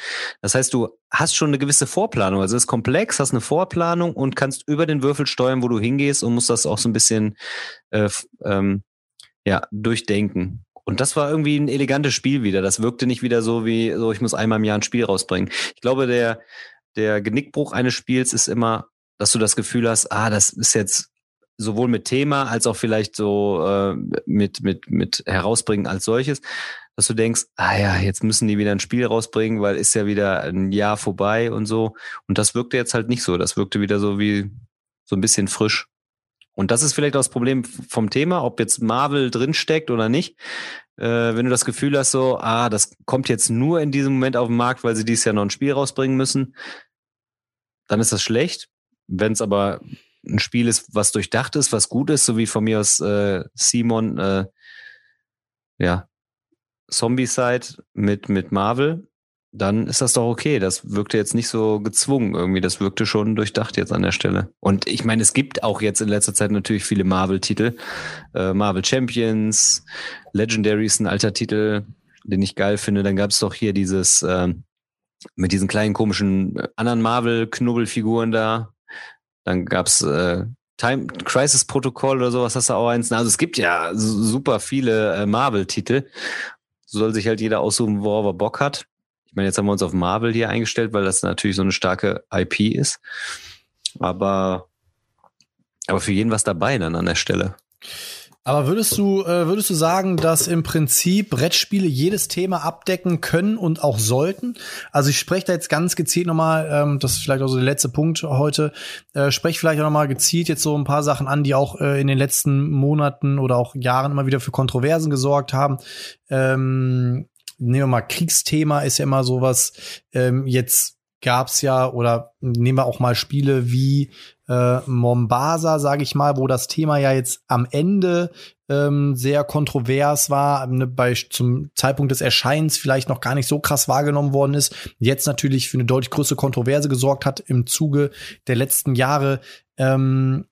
Das heißt, du hast schon eine gewisse Vorplanung. Also es ist komplex, hast eine Vorplanung und kannst über den Würfel steuern, wo du hingehst und musst das auch so ein bisschen äh, ähm, ja, durchdenken. Und das war irgendwie ein elegantes Spiel wieder. Das wirkte nicht wieder so wie, so ich muss einmal im Jahr ein Spiel rausbringen. Ich glaube, der, der Genickbruch eines Spiels ist immer, dass du das Gefühl hast, ah, das ist jetzt sowohl mit Thema als auch vielleicht so äh, mit, mit, mit herausbringen als solches, dass du denkst, ah ja, jetzt müssen die wieder ein Spiel rausbringen, weil ist ja wieder ein Jahr vorbei und so. Und das wirkte jetzt halt nicht so. Das wirkte wieder so wie so ein bisschen frisch. Und das ist vielleicht auch das Problem vom Thema, ob jetzt Marvel drinsteckt oder nicht. Äh, wenn du das Gefühl hast, so, ah, das kommt jetzt nur in diesem Moment auf den Markt, weil sie dieses Jahr noch ein Spiel rausbringen müssen, dann ist das schlecht. Wenn es aber ein Spiel ist, was durchdacht ist, was gut ist, so wie von mir aus äh, Simon, äh, ja, Zombie-Side mit, mit Marvel, dann ist das doch okay. Das wirkte jetzt nicht so gezwungen irgendwie. Das wirkte schon durchdacht jetzt an der Stelle. Und ich meine, es gibt auch jetzt in letzter Zeit natürlich viele Marvel-Titel. Äh, Marvel Champions, Legendary ist ein alter Titel, den ich geil finde. Dann gab es doch hier dieses äh, mit diesen kleinen komischen äh, anderen Marvel-Knubbelfiguren da. Dann gab's äh, Time Crisis Protocol oder sowas, hast du auch eins. Also es gibt ja super viele äh, Marvel-Titel. So soll sich halt jeder aussuchen, worauf er Bock hat. Ich meine, jetzt haben wir uns auf Marvel hier eingestellt, weil das natürlich so eine starke IP ist. Aber, aber für jeden was dabei dann an der Stelle. Aber würdest du, äh, würdest du sagen, dass im Prinzip Brettspiele jedes Thema abdecken können und auch sollten? Also ich spreche da jetzt ganz gezielt nochmal, ähm, das ist vielleicht auch so der letzte Punkt heute, äh, spreche vielleicht auch nochmal gezielt jetzt so ein paar Sachen an, die auch äh, in den letzten Monaten oder auch Jahren immer wieder für Kontroversen gesorgt haben. Ähm, nehmen wir mal Kriegsthema ist ja immer sowas. Ähm, jetzt gab's ja oder nehmen wir auch mal Spiele wie äh, Mombasa, sage ich mal, wo das Thema ja jetzt am Ende ähm, sehr kontrovers war, ne, bei zum Zeitpunkt des Erscheinens vielleicht noch gar nicht so krass wahrgenommen worden ist, jetzt natürlich für eine deutlich größere Kontroverse gesorgt hat im Zuge der letzten Jahre. Ähm,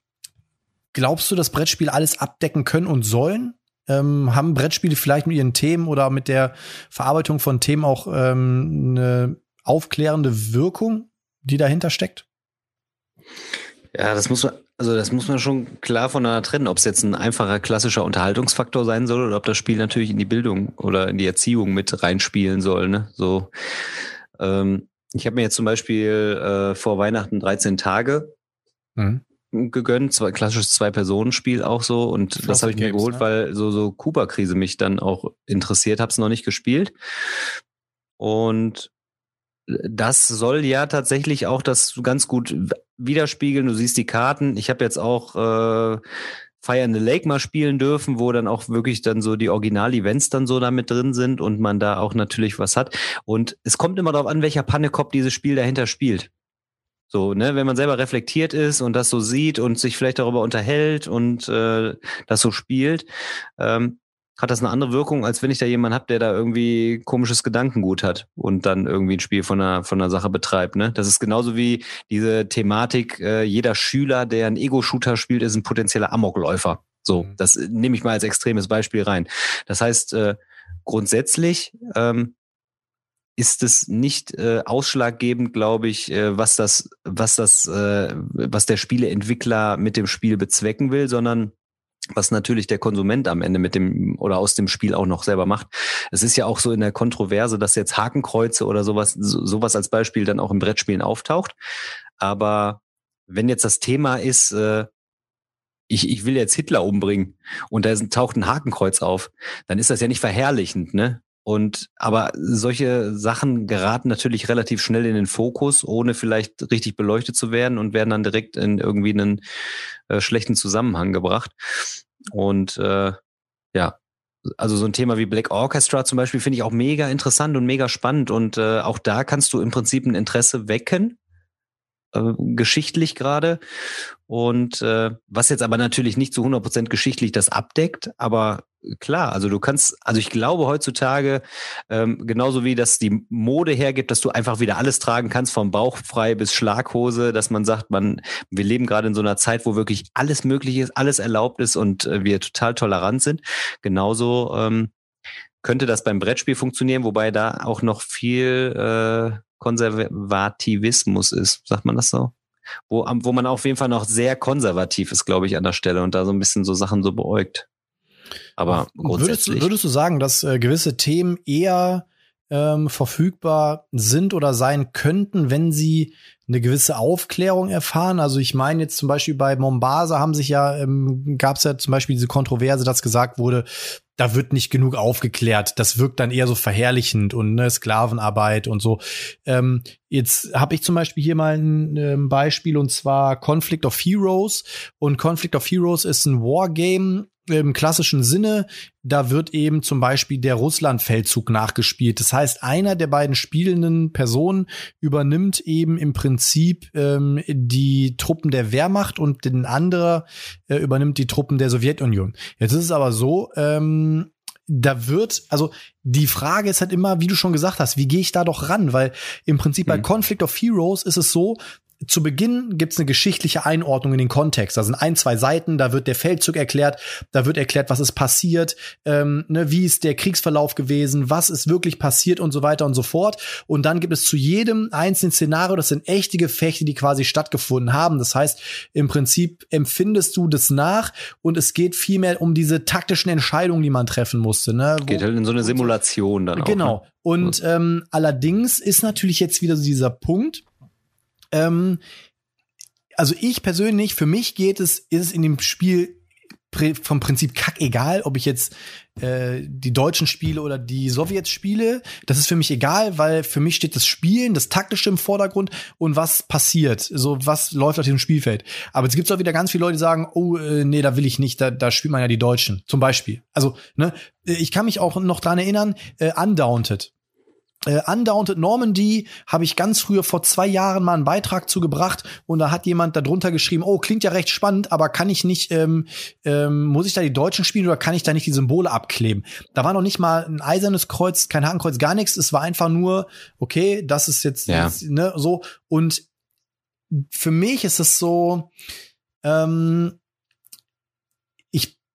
glaubst du, dass Brettspiele alles abdecken können und sollen? Ähm, haben Brettspiele vielleicht mit ihren Themen oder mit der Verarbeitung von Themen auch ähm, eine aufklärende Wirkung, die dahinter steckt? Ja, das muss man, Also das muss man schon klar voneinander trennen, ob es jetzt ein einfacher klassischer Unterhaltungsfaktor sein soll oder ob das Spiel natürlich in die Bildung oder in die Erziehung mit reinspielen soll. Ne? So, ähm, ich habe mir jetzt zum Beispiel äh, vor Weihnachten 13 Tage mhm. gegönnt, zwei, klassisches Zwei-Personen-Spiel auch so und Fast das habe ich Games, mir geholt, ne? weil so so Kuba-Krise mich dann auch interessiert, habe es noch nicht gespielt und das soll ja tatsächlich auch das ganz gut widerspiegeln. Du siehst die Karten. Ich habe jetzt auch äh, Fire in the Lake mal spielen dürfen, wo dann auch wirklich dann so die Original-Events dann so damit drin sind und man da auch natürlich was hat. Und es kommt immer darauf an, welcher Pannekopf dieses Spiel dahinter spielt. So, ne, wenn man selber reflektiert ist und das so sieht und sich vielleicht darüber unterhält und äh, das so spielt, ähm, hat das eine andere Wirkung, als wenn ich da jemanden habe, der da irgendwie komisches Gedankengut hat und dann irgendwie ein Spiel von einer, von einer Sache betreibt. Ne? Das ist genauso wie diese Thematik, äh, jeder Schüler, der einen Ego-Shooter spielt, ist ein potenzieller Amokläufer. So, mhm. das nehme ich mal als extremes Beispiel rein. Das heißt, äh, grundsätzlich ähm, ist es nicht äh, ausschlaggebend, glaube ich, äh, was das, was das, äh, was der Spieleentwickler mit dem Spiel bezwecken will, sondern was natürlich der Konsument am Ende mit dem oder aus dem Spiel auch noch selber macht. Es ist ja auch so in der Kontroverse, dass jetzt Hakenkreuze oder sowas, sowas als Beispiel dann auch im Brettspielen auftaucht. Aber wenn jetzt das Thema ist, äh, ich, ich will jetzt Hitler umbringen und da taucht ein Hakenkreuz auf, dann ist das ja nicht verherrlichend, ne? Und aber solche Sachen geraten natürlich relativ schnell in den Fokus, ohne vielleicht richtig beleuchtet zu werden und werden dann direkt in irgendwie einen äh, schlechten Zusammenhang gebracht. Und äh, ja, also so ein Thema wie Black Orchestra zum Beispiel finde ich auch mega interessant und mega spannend. Und äh, auch da kannst du im Prinzip ein Interesse wecken äh, geschichtlich gerade. Und äh, was jetzt aber natürlich nicht zu 100% geschichtlich das abdeckt, aber klar, also du kannst, also ich glaube heutzutage, ähm, genauso wie das die Mode hergibt, dass du einfach wieder alles tragen kannst, vom Bauch frei bis Schlaghose, dass man sagt, man, wir leben gerade in so einer Zeit, wo wirklich alles möglich ist, alles erlaubt ist und äh, wir total tolerant sind. Genauso ähm, könnte das beim Brettspiel funktionieren, wobei da auch noch viel äh, Konservativismus ist, sagt man das so? Wo, wo man auf jeden Fall noch sehr konservativ ist, glaube ich, an der Stelle und da so ein bisschen so Sachen so beäugt. Aber. Würdest, würdest du sagen, dass äh, gewisse Themen eher ähm, verfügbar sind oder sein könnten, wenn sie eine gewisse Aufklärung erfahren. Also ich meine jetzt zum Beispiel bei Mombasa haben sich ja, ähm, gab es ja zum Beispiel diese Kontroverse, dass gesagt wurde, da wird nicht genug aufgeklärt. Das wirkt dann eher so verherrlichend und ne, Sklavenarbeit und so. Ähm, jetzt habe ich zum Beispiel hier mal ein ähm, Beispiel und zwar Conflict of Heroes. Und Conflict of Heroes ist ein Wargame im klassischen Sinne, da wird eben zum Beispiel der Russlandfeldzug nachgespielt. Das heißt, einer der beiden spielenden Personen übernimmt eben im Prinzip ähm, die Truppen der Wehrmacht und den anderer äh, übernimmt die Truppen der Sowjetunion. Jetzt ist es aber so, ähm, da wird, also die Frage ist halt immer, wie du schon gesagt hast, wie gehe ich da doch ran? Weil im Prinzip mhm. bei Conflict of Heroes ist es so, zu Beginn gibt's eine geschichtliche Einordnung in den Kontext. Da sind ein, zwei Seiten, da wird der Feldzug erklärt, da wird erklärt, was ist passiert, ähm, ne, wie ist der Kriegsverlauf gewesen, was ist wirklich passiert und so weiter und so fort. Und dann gibt es zu jedem einzelnen Szenario, das sind echte Gefechte, die quasi stattgefunden haben. Das heißt, im Prinzip empfindest du das nach und es geht vielmehr um diese taktischen Entscheidungen, die man treffen musste. Ne? Geht halt in so eine Simulation dann auch. Genau. Ne? Und ähm, allerdings ist natürlich jetzt wieder so dieser Punkt, ähm, also ich persönlich, für mich geht es, ist es in dem Spiel vom Prinzip kack egal, ob ich jetzt äh, die Deutschen spiele oder die Sowjets spiele. Das ist für mich egal, weil für mich steht das Spielen, das Taktische im Vordergrund und was passiert, so was läuft auf diesem Spielfeld. Aber es gibt auch wieder ganz viele Leute, die sagen, oh, äh, nee, da will ich nicht, da, da spielt man ja die Deutschen, zum Beispiel. Also, ne, ich kann mich auch noch dran erinnern, äh, Undaunted äh, Undaunted Normandy habe ich ganz früher vor zwei Jahren mal einen Beitrag zugebracht und da hat jemand darunter geschrieben, oh, klingt ja recht spannend, aber kann ich nicht, ähm, ähm, muss ich da die Deutschen spielen oder kann ich da nicht die Symbole abkleben? Da war noch nicht mal ein eisernes Kreuz, kein Hakenkreuz, gar nichts. Es war einfach nur, okay, das ist jetzt, ja. jetzt ne, so. Und für mich ist es so, ähm,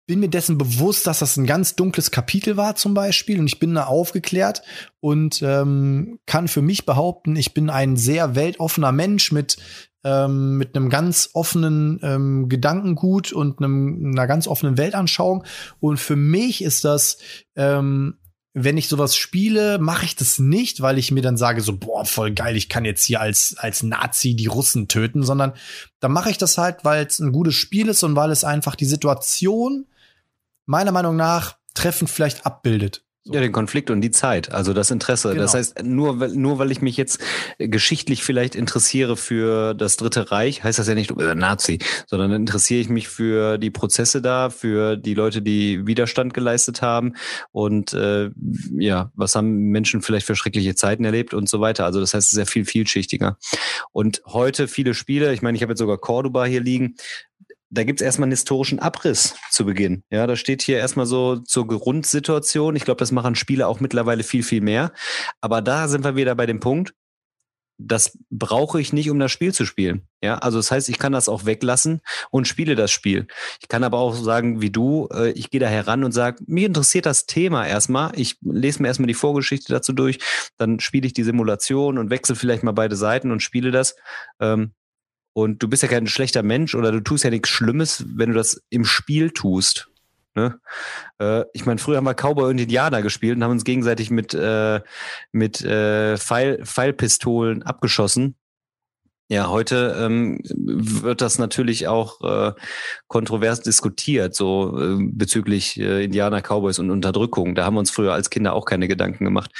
bin mir dessen bewusst, dass das ein ganz dunkles Kapitel war zum Beispiel und ich bin da aufgeklärt und ähm, kann für mich behaupten, ich bin ein sehr weltoffener Mensch mit ähm, mit einem ganz offenen ähm, Gedankengut und einem, einer ganz offenen Weltanschauung. Und für mich ist das ähm, wenn ich sowas spiele, mache ich das nicht, weil ich mir dann sage so boah voll geil, ich kann jetzt hier als als Nazi die Russen töten, sondern dann mache ich das halt, weil es ein gutes Spiel ist und weil es einfach die Situation meiner Meinung nach treffend vielleicht abbildet. So. Ja, den Konflikt und die Zeit, also das Interesse. Genau. Das heißt, nur, nur weil ich mich jetzt geschichtlich vielleicht interessiere für das Dritte Reich, heißt das ja nicht äh, Nazi, sondern interessiere ich mich für die Prozesse da, für die Leute, die Widerstand geleistet haben und äh, ja, was haben Menschen vielleicht für schreckliche Zeiten erlebt und so weiter. Also das heißt, es ist ja viel vielschichtiger. Und heute viele Spiele, ich meine, ich habe jetzt sogar Cordoba hier liegen, da gibt's erstmal einen historischen Abriss zu Beginn. Ja, da steht hier erstmal so zur Grundsituation. Ich glaube, das machen Spiele auch mittlerweile viel, viel mehr. Aber da sind wir wieder bei dem Punkt, das brauche ich nicht, um das Spiel zu spielen. Ja, also das heißt, ich kann das auch weglassen und spiele das Spiel. Ich kann aber auch sagen, wie du, äh, ich gehe da heran und sage, mich interessiert das Thema erstmal. Ich lese mir erstmal die Vorgeschichte dazu durch, dann spiele ich die Simulation und wechsle vielleicht mal beide Seiten und spiele das. Und du bist ja kein schlechter Mensch oder du tust ja nichts Schlimmes, wenn du das im Spiel tust. Ne? Äh, ich meine, früher haben wir Cowboy und Indianer gespielt und haben uns gegenseitig mit, äh, mit äh, Pfeil, Pfeilpistolen abgeschossen. Ja, heute ähm, wird das natürlich auch äh, kontrovers diskutiert, so äh, bezüglich äh, Indianer, Cowboys und Unterdrückung. Da haben wir uns früher als Kinder auch keine Gedanken gemacht.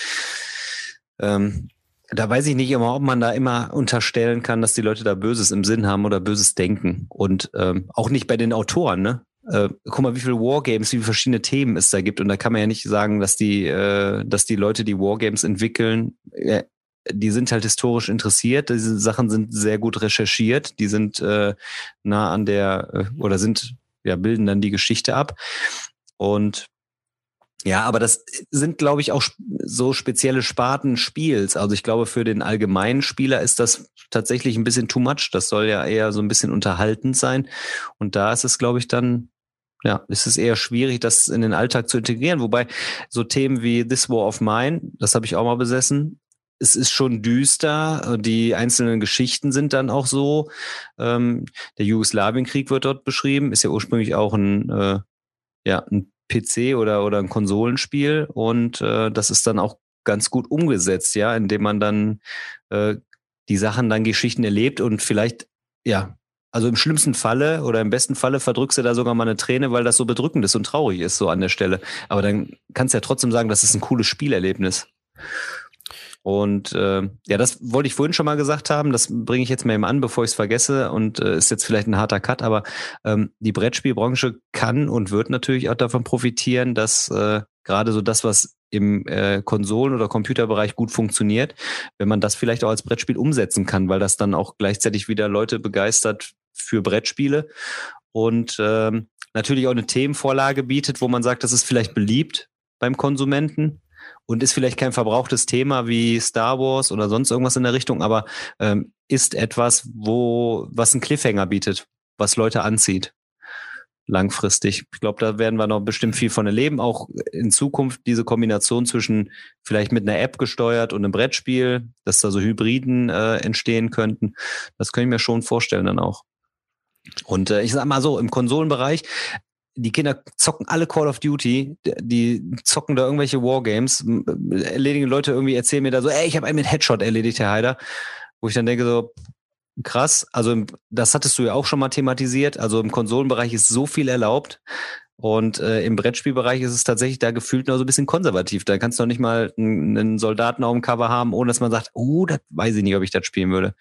Ähm, da weiß ich nicht immer, ob man da immer unterstellen kann, dass die Leute da Böses im Sinn haben oder Böses denken. Und ähm, auch nicht bei den Autoren, ne? Äh, guck mal, wie viele Wargames, wie viele verschiedene Themen es da gibt. Und da kann man ja nicht sagen, dass die, äh, dass die Leute, die Wargames entwickeln, äh, die sind halt historisch interessiert. Diese Sachen sind sehr gut recherchiert. Die sind äh, nah an der äh, oder sind ja bilden dann die Geschichte ab. Und ja, aber das sind, glaube ich, auch so spezielle Sparten Spiels. Also ich glaube, für den allgemeinen Spieler ist das tatsächlich ein bisschen too much. Das soll ja eher so ein bisschen unterhaltend sein. Und da ist es, glaube ich, dann, ja, ist es eher schwierig, das in den Alltag zu integrieren. Wobei so Themen wie This War of Mine, das habe ich auch mal besessen, es ist schon düster. Die einzelnen Geschichten sind dann auch so. Ähm, der Jugoslawienkrieg wird dort beschrieben, ist ja ursprünglich auch ein, äh, ja, ein PC oder, oder ein Konsolenspiel und äh, das ist dann auch ganz gut umgesetzt, ja, indem man dann äh, die Sachen dann Geschichten erlebt und vielleicht, ja, also im schlimmsten Falle oder im besten Falle verdrückst du da sogar mal eine Träne, weil das so bedrückend ist und traurig ist, so an der Stelle. Aber dann kannst du ja trotzdem sagen, das ist ein cooles Spielerlebnis. Und äh, ja, das wollte ich vorhin schon mal gesagt haben. Das bringe ich jetzt mal eben an, bevor ich es vergesse. Und äh, ist jetzt vielleicht ein harter Cut, aber ähm, die Brettspielbranche kann und wird natürlich auch davon profitieren, dass äh, gerade so das, was im äh, Konsolen- oder Computerbereich gut funktioniert, wenn man das vielleicht auch als Brettspiel umsetzen kann, weil das dann auch gleichzeitig wieder Leute begeistert für Brettspiele und ähm, natürlich auch eine Themenvorlage bietet, wo man sagt, das ist vielleicht beliebt beim Konsumenten und ist vielleicht kein verbrauchtes Thema wie Star Wars oder sonst irgendwas in der Richtung, aber ähm, ist etwas, wo was ein Cliffhanger bietet, was Leute anzieht langfristig. Ich glaube, da werden wir noch bestimmt viel von erleben. Auch in Zukunft diese Kombination zwischen vielleicht mit einer App gesteuert und einem Brettspiel, dass da so Hybriden äh, entstehen könnten. Das kann ich mir schon vorstellen dann auch. Und äh, ich sag mal so, im Konsolenbereich, die Kinder zocken alle Call of Duty, die zocken da irgendwelche Wargames, erledigen Leute irgendwie, erzählen mir da so, ey, ich habe einen mit Headshot erledigt, Herr Heider. Wo ich dann denke so, krass, also das hattest du ja auch schon mal thematisiert, also im Konsolenbereich ist so viel erlaubt und äh, im Brettspielbereich ist es tatsächlich da gefühlt nur so ein bisschen konservativ. Da kannst du noch nicht mal einen, Soldaten auf dem Cover haben, ohne dass man sagt, oh, das weiß ich nicht, ob ich das spielen würde.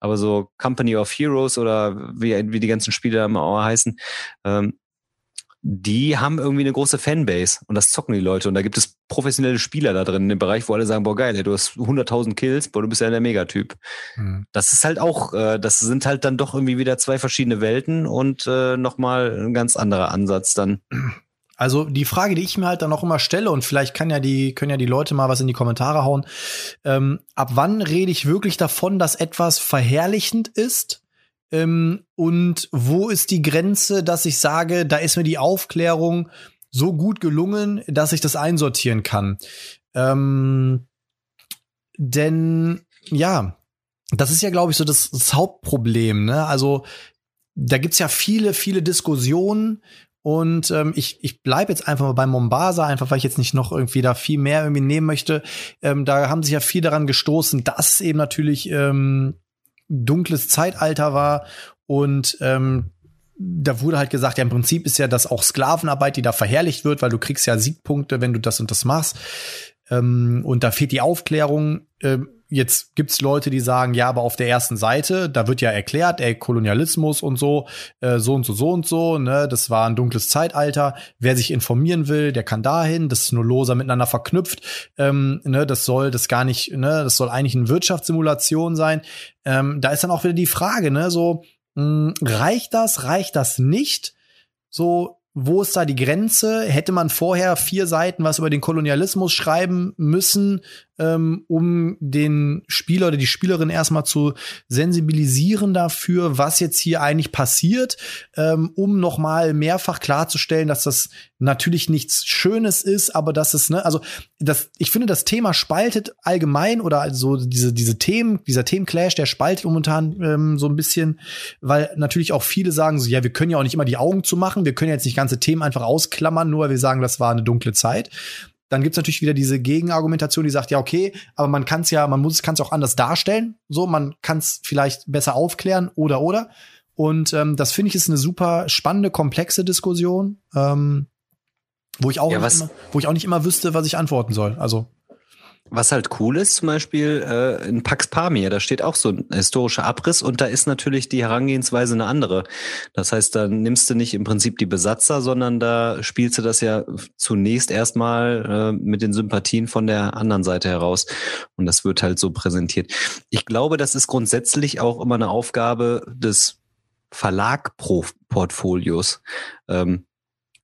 Aber so Company of Heroes oder wie, wie die ganzen Spiele da immer heißen, ähm, die haben irgendwie eine große Fanbase und das zocken die Leute und da gibt es professionelle Spieler da drin in dem Bereich, wo alle sagen, boah geil, ey, du hast 100.000 Kills, boah, du bist ja der Megatyp. Mhm. Das ist halt auch, äh, das sind halt dann doch irgendwie wieder zwei verschiedene Welten und äh, nochmal ein ganz anderer Ansatz dann. Also die Frage, die ich mir halt dann noch immer stelle und vielleicht kann ja die können ja die Leute mal was in die Kommentare hauen. Ähm, ab wann rede ich wirklich davon, dass etwas verherrlichend ist? Ähm, und wo ist die Grenze, dass ich sage, da ist mir die Aufklärung so gut gelungen, dass ich das einsortieren kann. Ähm, denn ja, das ist ja, glaube ich, so das, das Hauptproblem. Ne? Also da gibt's ja viele, viele Diskussionen. Und ähm, ich, ich bleibe jetzt einfach mal bei Mombasa, einfach weil ich jetzt nicht noch irgendwie da viel mehr irgendwie nehmen möchte. Ähm, da haben sich ja viel daran gestoßen, dass eben natürlich ähm, dunkles Zeitalter war und ähm, da wurde halt gesagt, ja, im Prinzip ist ja das auch Sklavenarbeit, die da verherrlicht wird, weil du kriegst ja Siegpunkte, wenn du das und das machst. Ähm, und da fehlt die Aufklärung. Ähm, jetzt gibt's Leute, die sagen, ja, aber auf der ersten Seite, da wird ja erklärt, ey, Kolonialismus und so, äh, so und so, so und so, ne, das war ein dunkles Zeitalter. Wer sich informieren will, der kann dahin, das ist nur loser miteinander verknüpft, ähm, ne, das soll das gar nicht, ne, das soll eigentlich eine Wirtschaftssimulation sein. Ähm, da ist dann auch wieder die Frage, ne, so, mh, hm, reicht das, reicht das nicht? So, wo ist da die Grenze? Hätte man vorher vier Seiten was über den Kolonialismus schreiben müssen, ähm, um den Spieler oder die Spielerin erstmal zu sensibilisieren dafür, was jetzt hier eigentlich passiert, ähm, um nochmal mehrfach klarzustellen, dass das natürlich nichts Schönes ist, aber dass es, ne, also das, ich finde, das Thema spaltet allgemein oder also diese, diese Themen, dieser Themenclash, der spaltet momentan ähm, so ein bisschen, weil natürlich auch viele sagen so, ja, wir können ja auch nicht immer die Augen zu machen, wir können jetzt nicht ganze Themen einfach ausklammern, nur weil wir sagen, das war eine dunkle Zeit. Dann gibt's natürlich wieder diese Gegenargumentation, die sagt, ja, okay, aber man kann es ja, man muss kann es auch anders darstellen. So, man kann es vielleicht besser aufklären oder oder. Und ähm, das finde ich ist eine super spannende, komplexe Diskussion, ähm, wo ich auch ja, immer, wo ich auch nicht immer wüsste, was ich antworten soll. Also was halt cool ist, zum Beispiel äh, in Pax Pamir, da steht auch so ein historischer Abriss und da ist natürlich die Herangehensweise eine andere. Das heißt, da nimmst du nicht im Prinzip die Besatzer, sondern da spielst du das ja zunächst erstmal äh, mit den Sympathien von der anderen Seite heraus. Und das wird halt so präsentiert. Ich glaube, das ist grundsätzlich auch immer eine Aufgabe des Verlag-Portfolios. Ähm,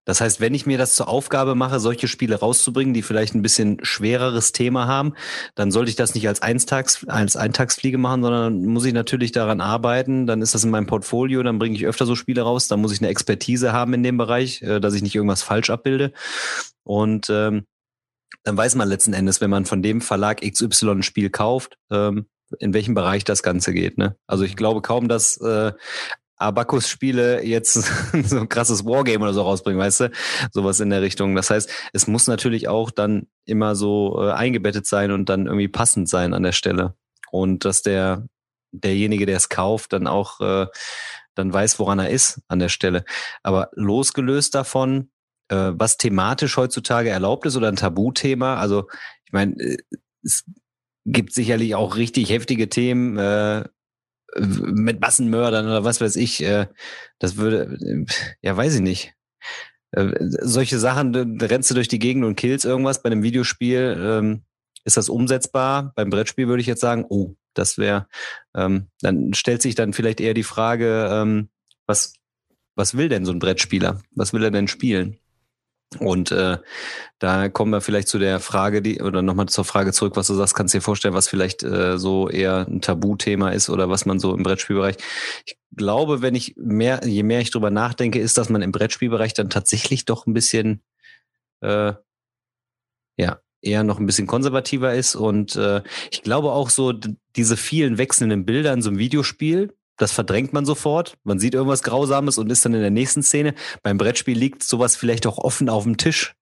das heißt, wenn ich mir das zur Aufgabe mache, solche Spiele rauszubringen, die vielleicht ein bisschen schwereres Thema haben, dann sollte ich das nicht als Eintags, als Eintagsfliege machen, sondern muss ich natürlich daran arbeiten. Dann ist das in meinem Portfolio, dann bringe ich öfter so Spiele raus. Dann muss ich eine Expertise haben in dem Bereich, äh, dass ich nicht irgendwas falsch abbilde. Und ähm, dann weiß man letzten Endes, wenn man von dem Verlag XY ein Spiel kauft, ähm, in welchem Bereich das Ganze geht. Ne? Also ich glaube kaum, dass äh, Abacus-Spiele jetzt so ein krasses Wargame oder so rausbringen, weißt du? Sowas in der Richtung. Das heißt, es muss natürlich auch dann immer so äh, eingebettet sein und dann irgendwie passend sein an der Stelle. Und dass der, derjenige, der es kauft, dann auch äh, dann weiß, woran er ist an der Stelle. Aber losgelöst davon, äh, was thematisch heutzutage erlaubt ist oder ein Tabuthema, also ich meine, äh, es gibt sicherlich auch richtig heftige Themen, äh, mit Massenmördern oder was weiß ich, äh, das würde, ja, weiß ich nicht. Äh, solche Sachen, da rennst du durch die Gegend und killst irgendwas. Bei einem Videospiel ähm, ist das umsetzbar. Beim Brettspiel würde ich jetzt sagen, oh, das wäre, ähm, dann stellt sich dann vielleicht eher die Frage, ähm, was, was will denn so ein Brettspieler? Was will er denn spielen? Und äh, da kommen wir vielleicht zu der Frage, die, oder nochmal zur Frage zurück, was du sagst, kannst du dir vorstellen, was vielleicht äh, so eher ein Tabuthema ist oder was man so im Brettspielbereich. Ich glaube, wenn ich mehr, je mehr ich drüber nachdenke, ist, dass man im Brettspielbereich dann tatsächlich doch ein bisschen äh, ja, eher noch ein bisschen konservativer ist. Und äh, ich glaube auch so, diese vielen wechselnden Bilder in so einem Videospiel, das verdrängt man sofort. Man sieht irgendwas Grausames und ist dann in der nächsten Szene. Beim Brettspiel liegt sowas vielleicht auch offen auf dem Tisch.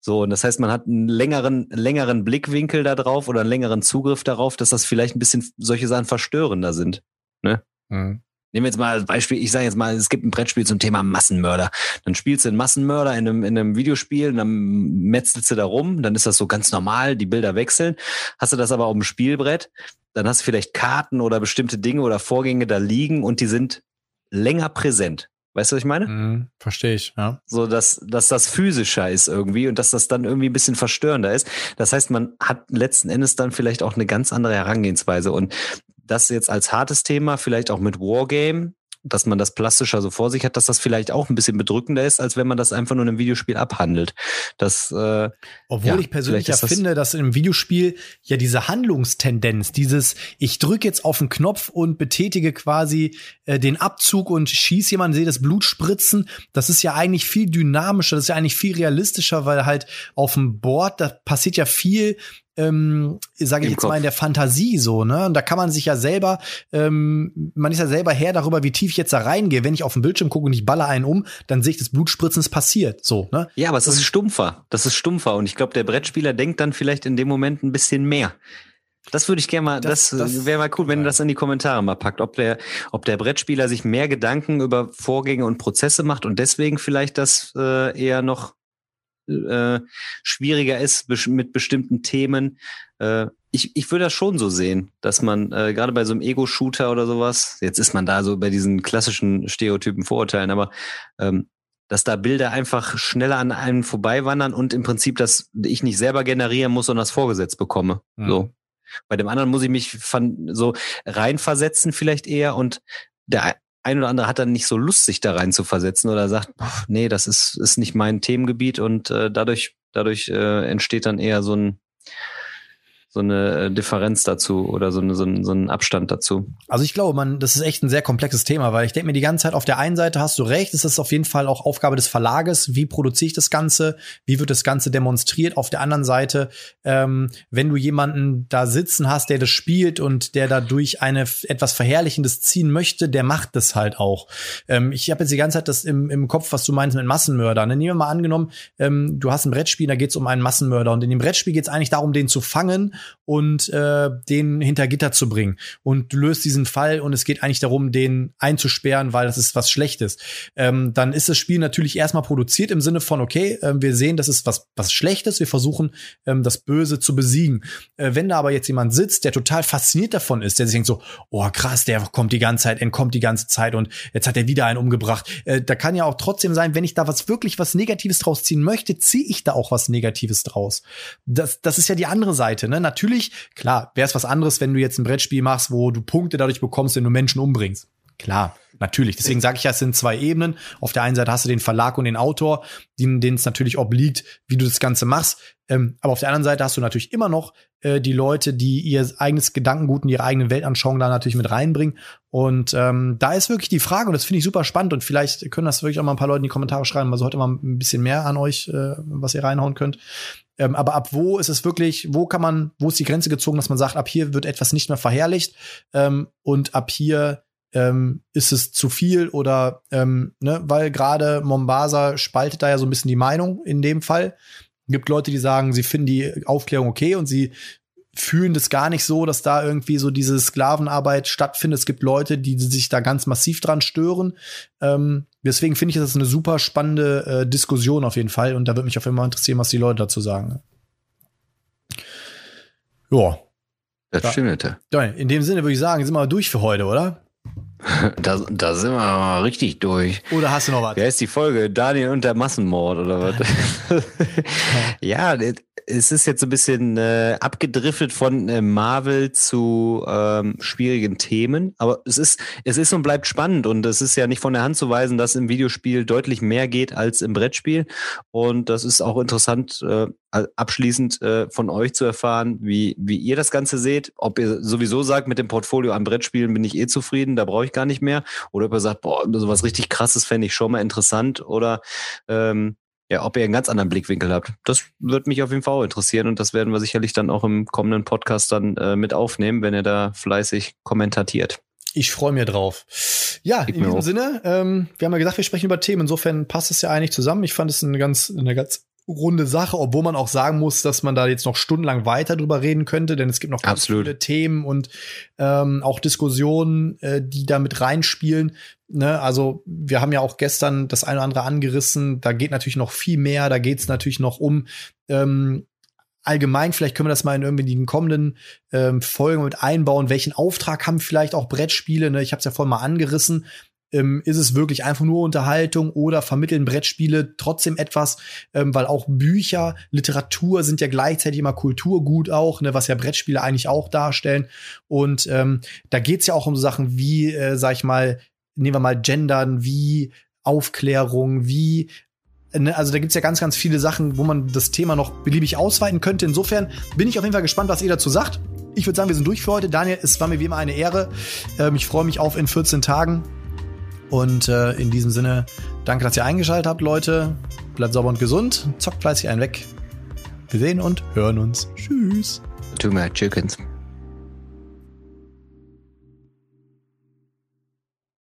So, und das heißt, man hat einen längeren, längeren Blickwinkel da drauf oder einen längeren Zugriff darauf, dass das vielleicht ein bisschen solche Sachen verstörender sind. Ne? Mhm. Nehmen wir jetzt mal als Beispiel, ich sage jetzt mal, es gibt ein Brettspiel zum Thema Massenmörder. Dann spielst du einen Massenmörder in einem, in einem Videospiel und dann metzelst du da rum, dann ist das so ganz normal, die Bilder wechseln. Hast du das aber auf dem Spielbrett, dann hast du vielleicht Karten oder bestimmte Dinge oder Vorgänge da liegen und die sind länger präsent. Weißt du, was ich meine? Mhm, Verstehe ich, ja. So, dass, dass das physischer ist irgendwie und dass das dann irgendwie ein bisschen verstörender ist. Das heißt, man hat letzten Endes dann vielleicht auch eine ganz andere Herangehensweise. Und das jetzt als hartes Thema, vielleicht auch mit Wargame, dass man das plastischer so vor sich hat, dass das vielleicht auch ein bisschen bedrückender ist, als wenn man das einfach nur in einem Videospiel abhandelt. Das, äh, Obwohl ja, ich persönlich ja finde, dass im Videospiel ja diese Handlungstendenz, dieses ich drücke jetzt auf den Knopf und betätige quasi äh, den Abzug und schieße jemanden, sehe das Blut spritzen, das ist ja eigentlich viel dynamischer, das ist ja eigentlich viel realistischer, weil halt auf dem Board, da passiert ja viel ähm, sage ich jetzt Kopf. mal in der Fantasie so, ne? Und da kann man sich ja selber, ähm, man ist ja selber Herr darüber, wie tief ich jetzt da reingehe. Wenn ich auf den Bildschirm gucke und ich baller einen um, dann sehe ich das Blutspritzen, es passiert, so, ne? Ja, aber es ist stumpfer. Das ist stumpfer. Und ich glaube, der Brettspieler denkt dann vielleicht in dem Moment ein bisschen mehr. Das würde ich gerne mal, das, das, das wäre mal cool, wenn ihr das in die Kommentare mal packt, ob der, ob der Brettspieler sich mehr Gedanken über Vorgänge und Prozesse macht und deswegen vielleicht das äh, eher noch äh, schwieriger ist mit bestimmten Themen. Äh, ich, ich würde das schon so sehen, dass man äh, gerade bei so einem Ego-Shooter oder sowas, jetzt ist man da so bei diesen klassischen Stereotypen Vorurteilen, aber ähm, dass da Bilder einfach schneller an einem vorbeiwandern und im Prinzip, dass ich nicht selber generieren muss, sondern das vorgesetzt bekomme. Mhm. So. Bei dem anderen muss ich mich von, so reinversetzen vielleicht eher und der ein oder andere hat dann nicht so Lust, sich da rein zu versetzen oder sagt, nee, das ist, ist nicht mein Themengebiet. Und äh, dadurch, dadurch äh, entsteht dann eher so ein, so eine äh, Differenz dazu oder so, eine, so, ein, so ein Abstand dazu? Also ich glaube, man, das ist echt ein sehr komplexes Thema, weil ich denke mir die ganze Zeit, auf der einen Seite hast du recht, es ist auf jeden Fall auch Aufgabe des Verlages, wie produziere ich das Ganze, wie wird das Ganze demonstriert. Auf der anderen Seite, ähm, wenn du jemanden da sitzen hast, der das spielt und der dadurch eine etwas Verherrlichendes ziehen möchte, der macht das halt auch. Ähm, ich habe jetzt die ganze Zeit das im, im Kopf, was du meinst mit Massenmördern. Nehmen wir mal angenommen, ähm, du hast ein Brettspiel, da geht es um einen Massenmörder und in dem Brettspiel geht es eigentlich darum, den zu fangen und äh, den hinter Gitter zu bringen. Und du löst diesen Fall und es geht eigentlich darum, den einzusperren, weil das ist was Schlechtes. Ähm, dann ist das Spiel natürlich erstmal produziert im Sinne von, okay, äh, wir sehen, das ist was, was Schlechtes, wir versuchen, ähm, das Böse zu besiegen. Äh, wenn da aber jetzt jemand sitzt, der total fasziniert davon ist, der sich denkt so, oh krass, der kommt die ganze Zeit, entkommt die ganze Zeit und jetzt hat er wieder einen umgebracht. Äh, da kann ja auch trotzdem sein, wenn ich da was wirklich was Negatives draus ziehen möchte, ziehe ich da auch was Negatives draus. Das, das ist ja die andere Seite. Ne? Natürlich, klar, wäre es was anderes, wenn du jetzt ein Brettspiel machst, wo du Punkte dadurch bekommst, wenn du Menschen umbringst. Klar, natürlich. Deswegen sage ich ja, es sind zwei Ebenen. Auf der einen Seite hast du den Verlag und den Autor, denen es natürlich obliegt, wie du das Ganze machst. Ähm, aber auf der anderen Seite hast du natürlich immer noch äh, die Leute, die ihr eigenes Gedankengut und ihre eigene Weltanschauung da natürlich mit reinbringen. Und ähm, da ist wirklich die Frage, und das finde ich super spannend, und vielleicht können das wirklich auch mal ein paar Leute in die Kommentare schreiben, also heute mal ein bisschen mehr an euch, äh, was ihr reinhauen könnt. Ähm, aber ab wo ist es wirklich, wo kann man, wo ist die Grenze gezogen, dass man sagt, ab hier wird etwas nicht mehr verherrlicht ähm, und ab hier ähm, ist es zu viel oder ähm, ne, weil gerade Mombasa spaltet da ja so ein bisschen die Meinung in dem Fall. Es gibt Leute, die sagen, sie finden die Aufklärung okay und sie fühlen das gar nicht so, dass da irgendwie so diese Sklavenarbeit stattfindet. Es gibt Leute, die sich da ganz massiv dran stören. Ähm, deswegen finde ich, das eine super spannende äh, Diskussion auf jeden Fall. Und da würde mich auf jeden Fall interessieren, was die Leute dazu sagen. Ja. Das stimmt. In dem Sinne würde ich sagen, sind wir durch für heute, oder? Da, da sind wir mal richtig durch. Oder hast du noch was? Wer ist die Folge? Daniel und der Massenmord oder was? ja, es ist jetzt so ein bisschen äh, abgedriftet von äh, Marvel zu ähm, schwierigen Themen, aber es ist, es ist und bleibt spannend und es ist ja nicht von der Hand zu weisen, dass im Videospiel deutlich mehr geht als im Brettspiel. Und das ist auch interessant, äh, abschließend äh, von euch zu erfahren, wie, wie ihr das Ganze seht. Ob ihr sowieso sagt, mit dem Portfolio an Brettspielen bin ich eh zufrieden, da brauche ich gar nicht mehr. Oder ob ihr sagt, boah, sowas richtig krasses fände ich schon mal interessant. Oder ähm, ja, ob ihr einen ganz anderen Blickwinkel habt. Das wird mich auf jeden Fall auch interessieren und das werden wir sicherlich dann auch im kommenden Podcast dann äh, mit aufnehmen, wenn ihr da fleißig kommentatiert. Ich freue mich drauf. Ja, Gib in diesem Sinne, ähm, wir haben ja gesagt, wir sprechen über Themen. Insofern passt es ja eigentlich zusammen. Ich fand es eine ganz, eine ganz runde Sache, obwohl man auch sagen muss, dass man da jetzt noch stundenlang weiter drüber reden könnte, denn es gibt noch ganz Absolut. viele Themen und ähm, auch Diskussionen, äh, die da mit reinspielen. Ne? Also wir haben ja auch gestern das eine oder andere angerissen. Da geht natürlich noch viel mehr. Da geht es natürlich noch um ähm, allgemein, vielleicht können wir das mal in irgendwie den kommenden ähm, Folgen mit einbauen. Welchen Auftrag haben vielleicht auch Brettspiele? Ne? Ich habe es ja vorhin mal angerissen ähm, ist es wirklich einfach nur Unterhaltung oder vermitteln Brettspiele trotzdem etwas, ähm, weil auch Bücher, Literatur sind ja gleichzeitig immer Kulturgut auch, ne, was ja Brettspiele eigentlich auch darstellen. Und ähm, da geht's ja auch um so Sachen wie, äh, sag ich mal, nehmen wir mal Gendern, wie Aufklärung, wie ne, also da gibt's ja ganz, ganz viele Sachen, wo man das Thema noch beliebig ausweiten könnte. Insofern bin ich auf jeden Fall gespannt, was ihr dazu sagt. Ich würde sagen, wir sind durch für heute. Daniel, es war mir wie immer eine Ehre. Ähm, ich freue mich auf in 14 Tagen. Und äh, in diesem Sinne, danke, dass ihr eingeschaltet habt, Leute. Bleibt sauber und gesund. Zockt fleißig einen weg. Wir sehen und hören uns. Tschüss. Too mad chickens.